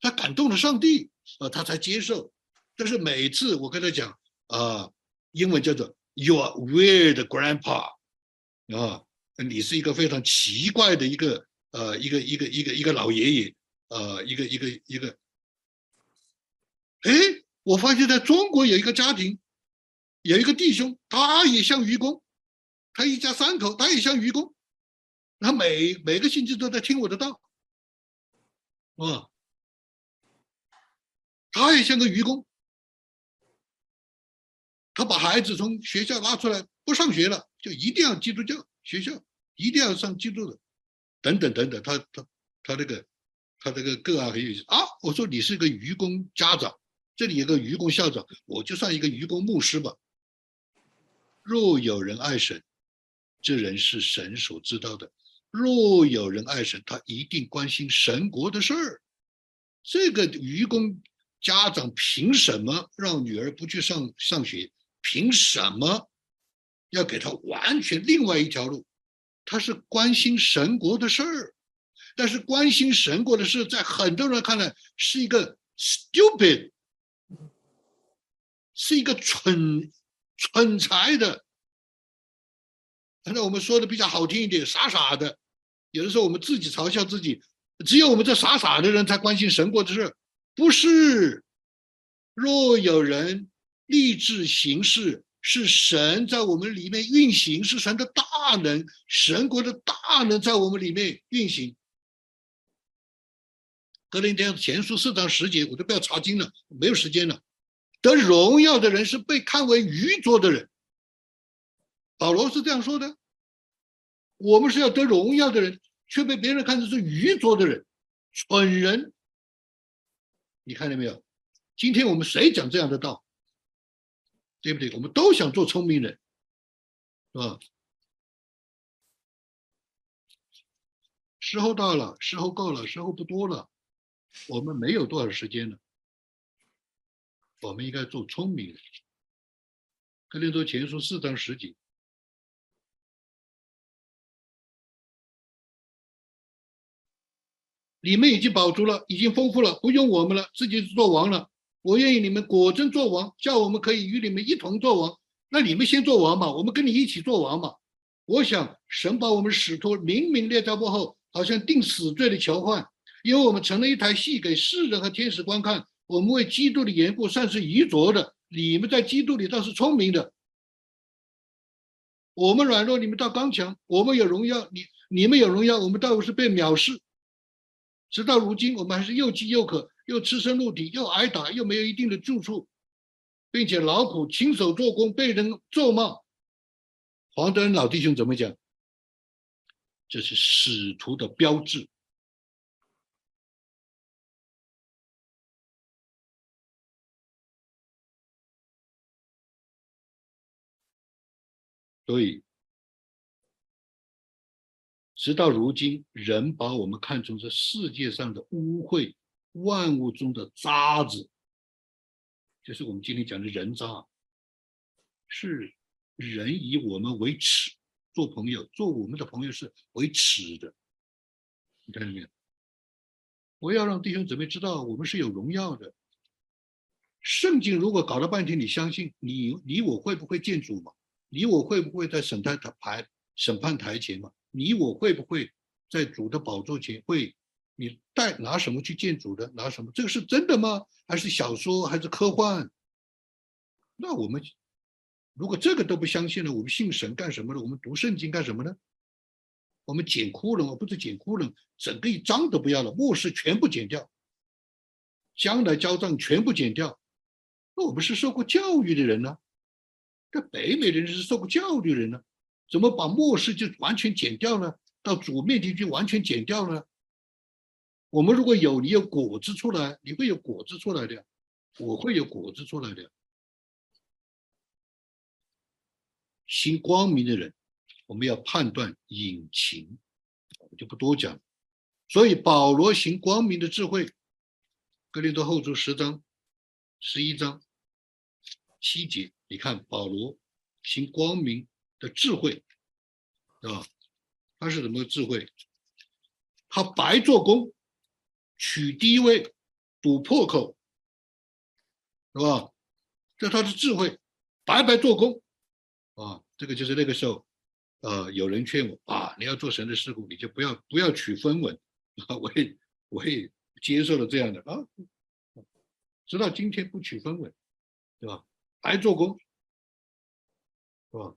他感动了上帝，啊，他才接受。但是每次我跟他讲，啊，英文叫做 “Your weird grandpa”，啊，你是一个非常奇怪的一个呃一个一个一个一个老爷爷，呃，一个一个一个。哎，我发现在中国有一个家庭。有一个弟兄，他也像愚公，他一家三口，他也像愚公，他每每个星期都在听我的道，啊，他也像个愚公，他把孩子从学校拉出来，不上学了，就一定要基督教学校，一定要上基督的，等等等等，他他他这个他这个个案很有意思啊！我说你是个愚公家长，这里有个愚公校长，我就算一个愚公牧师吧。若有人爱神，这人是神所知道的。若有人爱神，他一定关心神国的事儿。这个愚公家长凭什么让女儿不去上上学？凭什么要给他完全另外一条路？他是关心神国的事儿，但是关心神国的事，在很多人看来是一个 stupid，是一个蠢。蠢材的，反正我们说的比较好听一点，傻傻的。有的时候我们自己嘲笑自己，只有我们这傻傻的人才关心神国的事，不是？若有人立志行事，是神在我们里面运行，是神的大能，神国的大能在我们里面运行。格林天前书四章十节，我都不要查经了，没有时间了。得荣耀的人是被看为愚拙的人，保罗是这样说的。我们是要得荣耀的人，却被别人看成是愚拙的人、蠢人。你看见没有？今天我们谁讲这样的道？对不对？我们都想做聪明人，是吧？时候到了，时候够了，时候不多了，我们没有多少时间了。我们应该做聪明人。格林多前书四章十节，你们已经保住了，已经丰富了，不用我们了，自己做王了。我愿意你们果真做王，叫我们可以与你们一同做王。那你们先做王嘛，我们跟你一起做王嘛。我想神把我们使徒明明列在幕后，好像定死罪的囚犯，因为我们成了一台戏给世人和天使观看。我们为基督的缘故算是愚拙的，你们在基督里倒是聪明的。我们软弱，你们倒刚强；我们有荣耀，你你们有荣耀，我们倒不是被藐视。直到如今，我们还是又饥又渴，又赤身露体，又挨打，又没有一定的住处，并且劳苦亲手做工，被人咒骂。黄德恩老弟兄怎么讲？这是使徒的标志。所以，直到如今，人把我们看成是世界上的污秽，万物中的渣子，就是我们今天讲的人渣，是人以我们为耻，做朋友，做我们的朋友是为耻的。你看见没有？我要让弟兄姊妹知道，我们是有荣耀的。圣经如果搞了半天，你相信你，你我会不会见主嘛？你我会不会在审判台、审判台前嘛？你我会不会在主的宝座前会？你带拿什么去见主的？拿什么？这个是真的吗？还是小说？还是科幻？那我们如果这个都不相信了，我们信神干什么呢？我们读圣经干什么呢？我们剪窟窿，不是剪窟窿，整个一张都不要了，末世全部剪掉，将来交账全部剪掉。那我们是受过教育的人呢？这北美人是受过教育的人呢？怎么把末世就完全剪掉呢？到主面前就完全剪掉了？我们如果有你有果子出来，你会有果子出来的，我会有果子出来的。行光明的人，我们要判断隐情，我就不多讲。所以保罗行光明的智慧，格林多后书十章、十一章七节，你看保罗行光明的智慧，啊，他是什么智慧？他白做工。取低位，堵破口，是吧？这他的智慧，白白做工啊！这个就是那个时候，呃，有人劝我啊，你要做神的事故，你就不要不要取分文啊！我也我也接受了这样的啊，直到今天不取分文，对吧？白做工，是吧？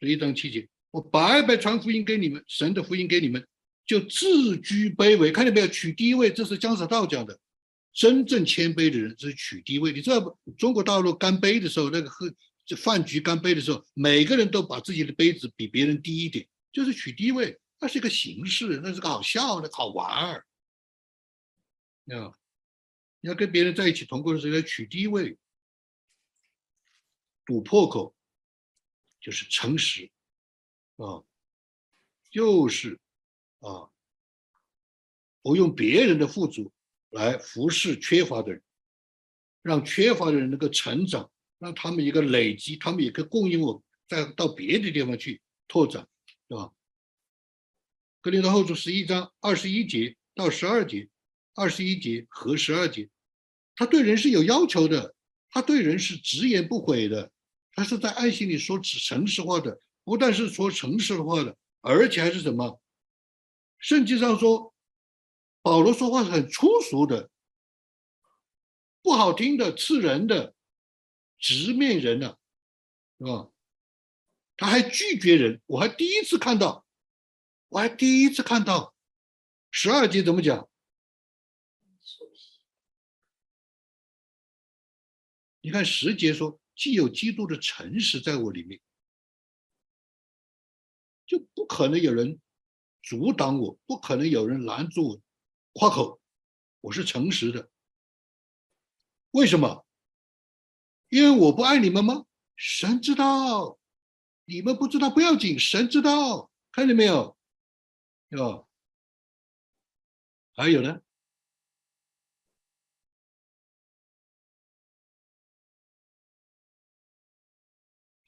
一章七节，我白白传福音给你们，神的福音给你们，就自居卑微，看见没有？取低位，这是姜子道讲的。真正谦卑的人是取低位。你知道不？中国大陆干杯的时候，那个喝饭局干杯的时候，每个人都把自己的杯子比别人低一点，就是取低位。那是一个形式，那是个好笑的好玩儿。啊，你要跟别人在一起同过的时候要取低位，堵破口。就是诚实，啊，就是啊，不用别人的富足来服侍缺乏的人，让缺乏的人能够成长，让他们一个累积，他们也可以供应我，再到别的地方去拓展，对吧？格林的后书十一章二十一节到十二节，二十一节和十二节，他对人是有要求的，他对人是直言不讳的。他是在爱心里说诚实话的，不但是说诚实的话的，而且还是什么？圣经上说，保罗说话是很粗俗的，不好听的，刺人的，直面人的，是吧？他还拒绝人，我还第一次看到，我还第一次看到，十二节怎么讲？你看十节说。既有基督的诚实在我里面，就不可能有人阻挡我，不可能有人拦住我夸口，我是诚实的。为什么？因为我不爱你们吗？神知道，你们不知道不要紧，神知道，看见没有？吧？还有呢？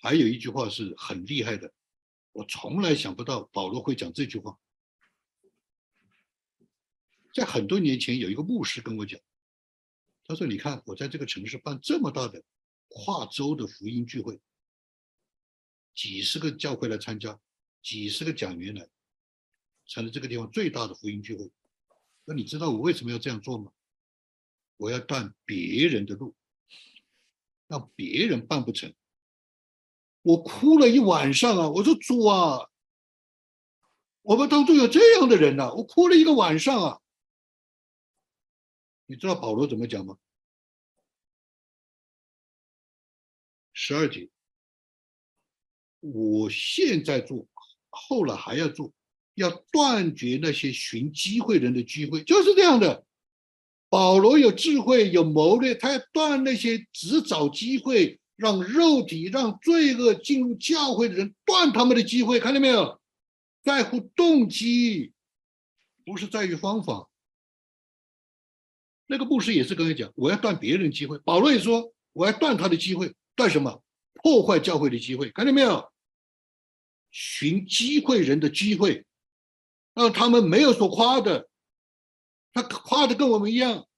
还有一句话是很厉害的，我从来想不到保罗会讲这句话。在很多年前，有一个牧师跟我讲，他说：“你看，我在这个城市办这么大的跨州的福音聚会，几十个教会来参加，几十个讲员来，成了这个地方最大的福音聚会。那你知道我为什么要这样做吗？我要断别人的路，让别人办不成。”我哭了一晚上啊！我说主啊，我们当中有这样的人呐！我哭了一个晚上啊！你知道保罗怎么讲吗？十二节，我现在做，后来还要做，要断绝那些寻机会人的机会，就是这样的。保罗有智慧，有谋略，他要断那些只找机会。让肉体、让罪恶进入教会的人断他们的机会，看见没有？在乎动机，不是在于方法。那个牧师也是刚才讲，我要断别人机会。保罗也说，我要断他的机会，断什么？破坏教会的机会，看见没有？寻机会人的机会，让他们没有所夸的，他夸的跟我们一样，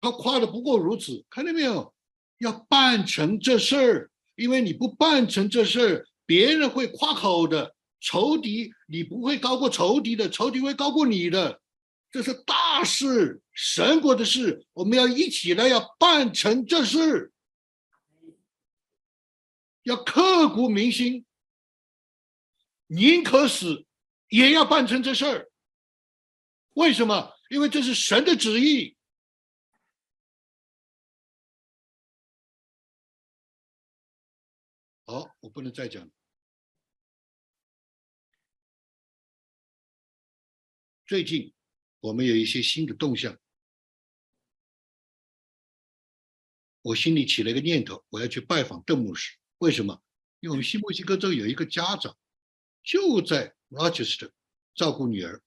他夸的不过如此，看见没有？要办成这事儿，因为你不办成这事儿，别人会夸口的。仇敌，你不会高过仇敌的，仇敌会高过你的。这是大事，神国的事，我们要一起来，要办成这事，要刻骨铭心，宁可死也要办成这事儿。为什么？因为这是神的旨意。好，我不能再讲。最近我们有一些新的动向，我心里起了一个念头，我要去拜访邓牧师。为什么？因为我们新墨西哥州有一个家长就在 Rochester 照顾女儿，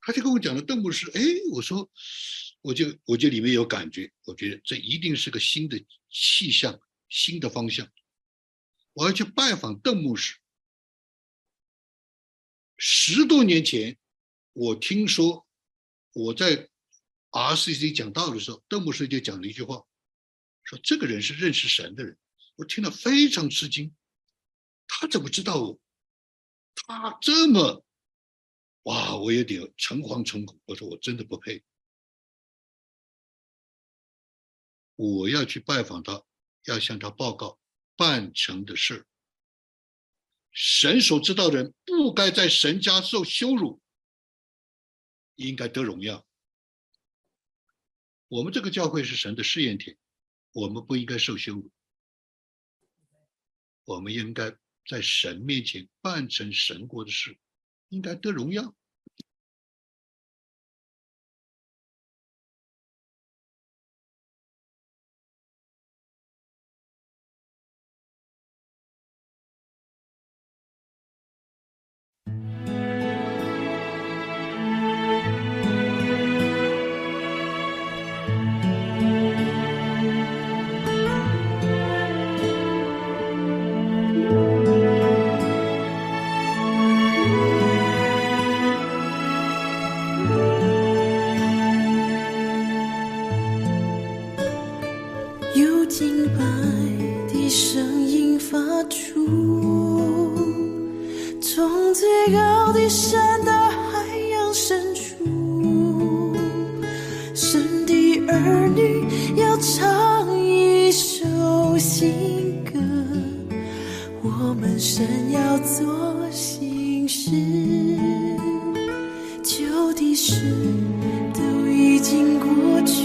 他就跟我讲了邓牧师。哎，我说，我就我就里面有感觉，我觉得这一定是个新的气象，新的方向。我要去拜访邓牧师。十多年前，我听说我在 RCC 讲道的时候，邓牧师就讲了一句话，说这个人是认识神的人。我听了非常吃惊，他怎么知道我？他这么……哇，我有点诚惶诚恐。我说我真的不配，我要去拜访他，要向他报告办成的事。神所知道的人不该在神家受羞辱，应该得荣耀。我们这个教会是神的试验田，我们不应该受羞辱，我们应该在神面前办成神国的事，应该得荣耀。
的事
都已经过去，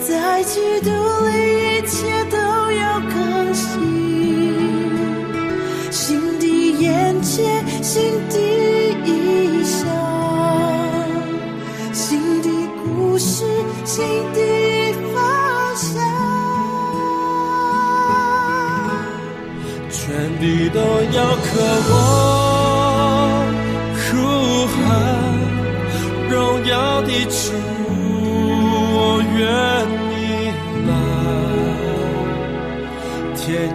在基督里一切都要更新。新的眼界，新的衣裳，新的故事，新的方向，全地都要渴望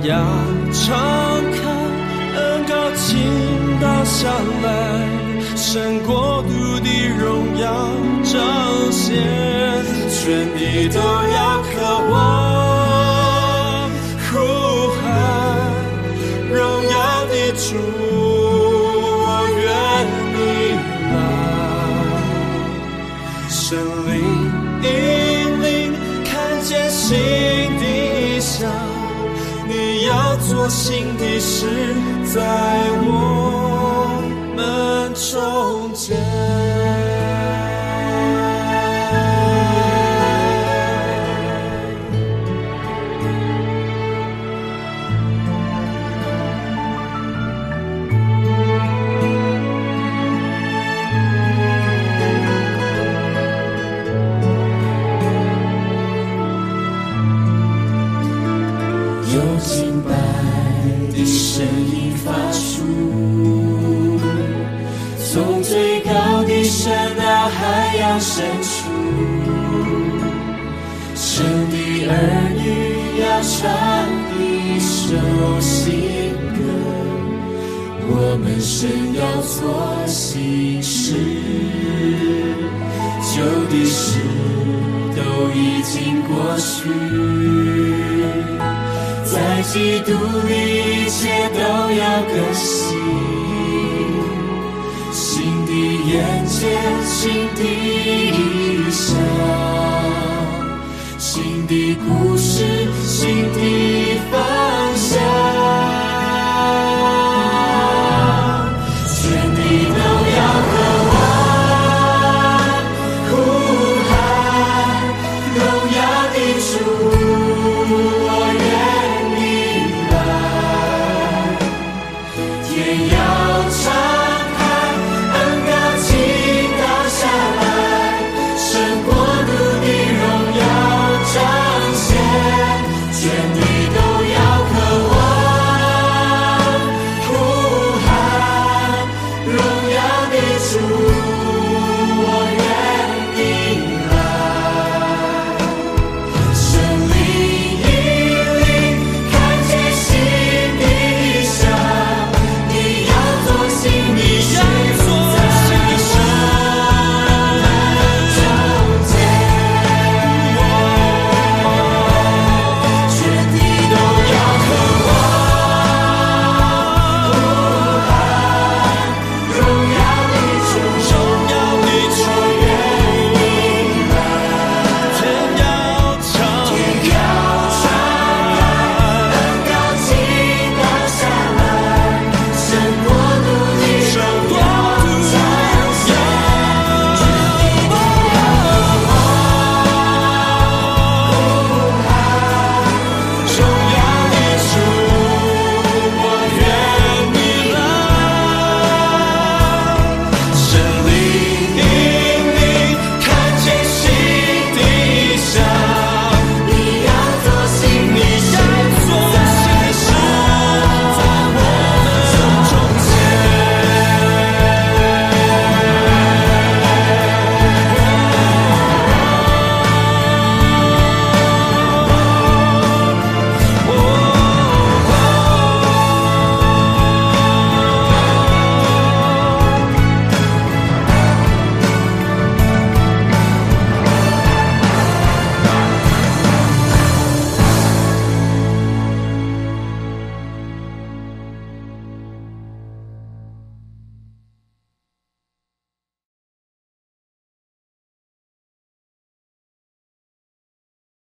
要敞
开，恩高倾倒下来，胜国度的
荣耀彰显，全地都要渴望。我心底是在我。唱一首新歌，我们生要做新事，旧的事都已经过去，在基督里一切都要更新，新的眼界，新的意象，新的故事。You.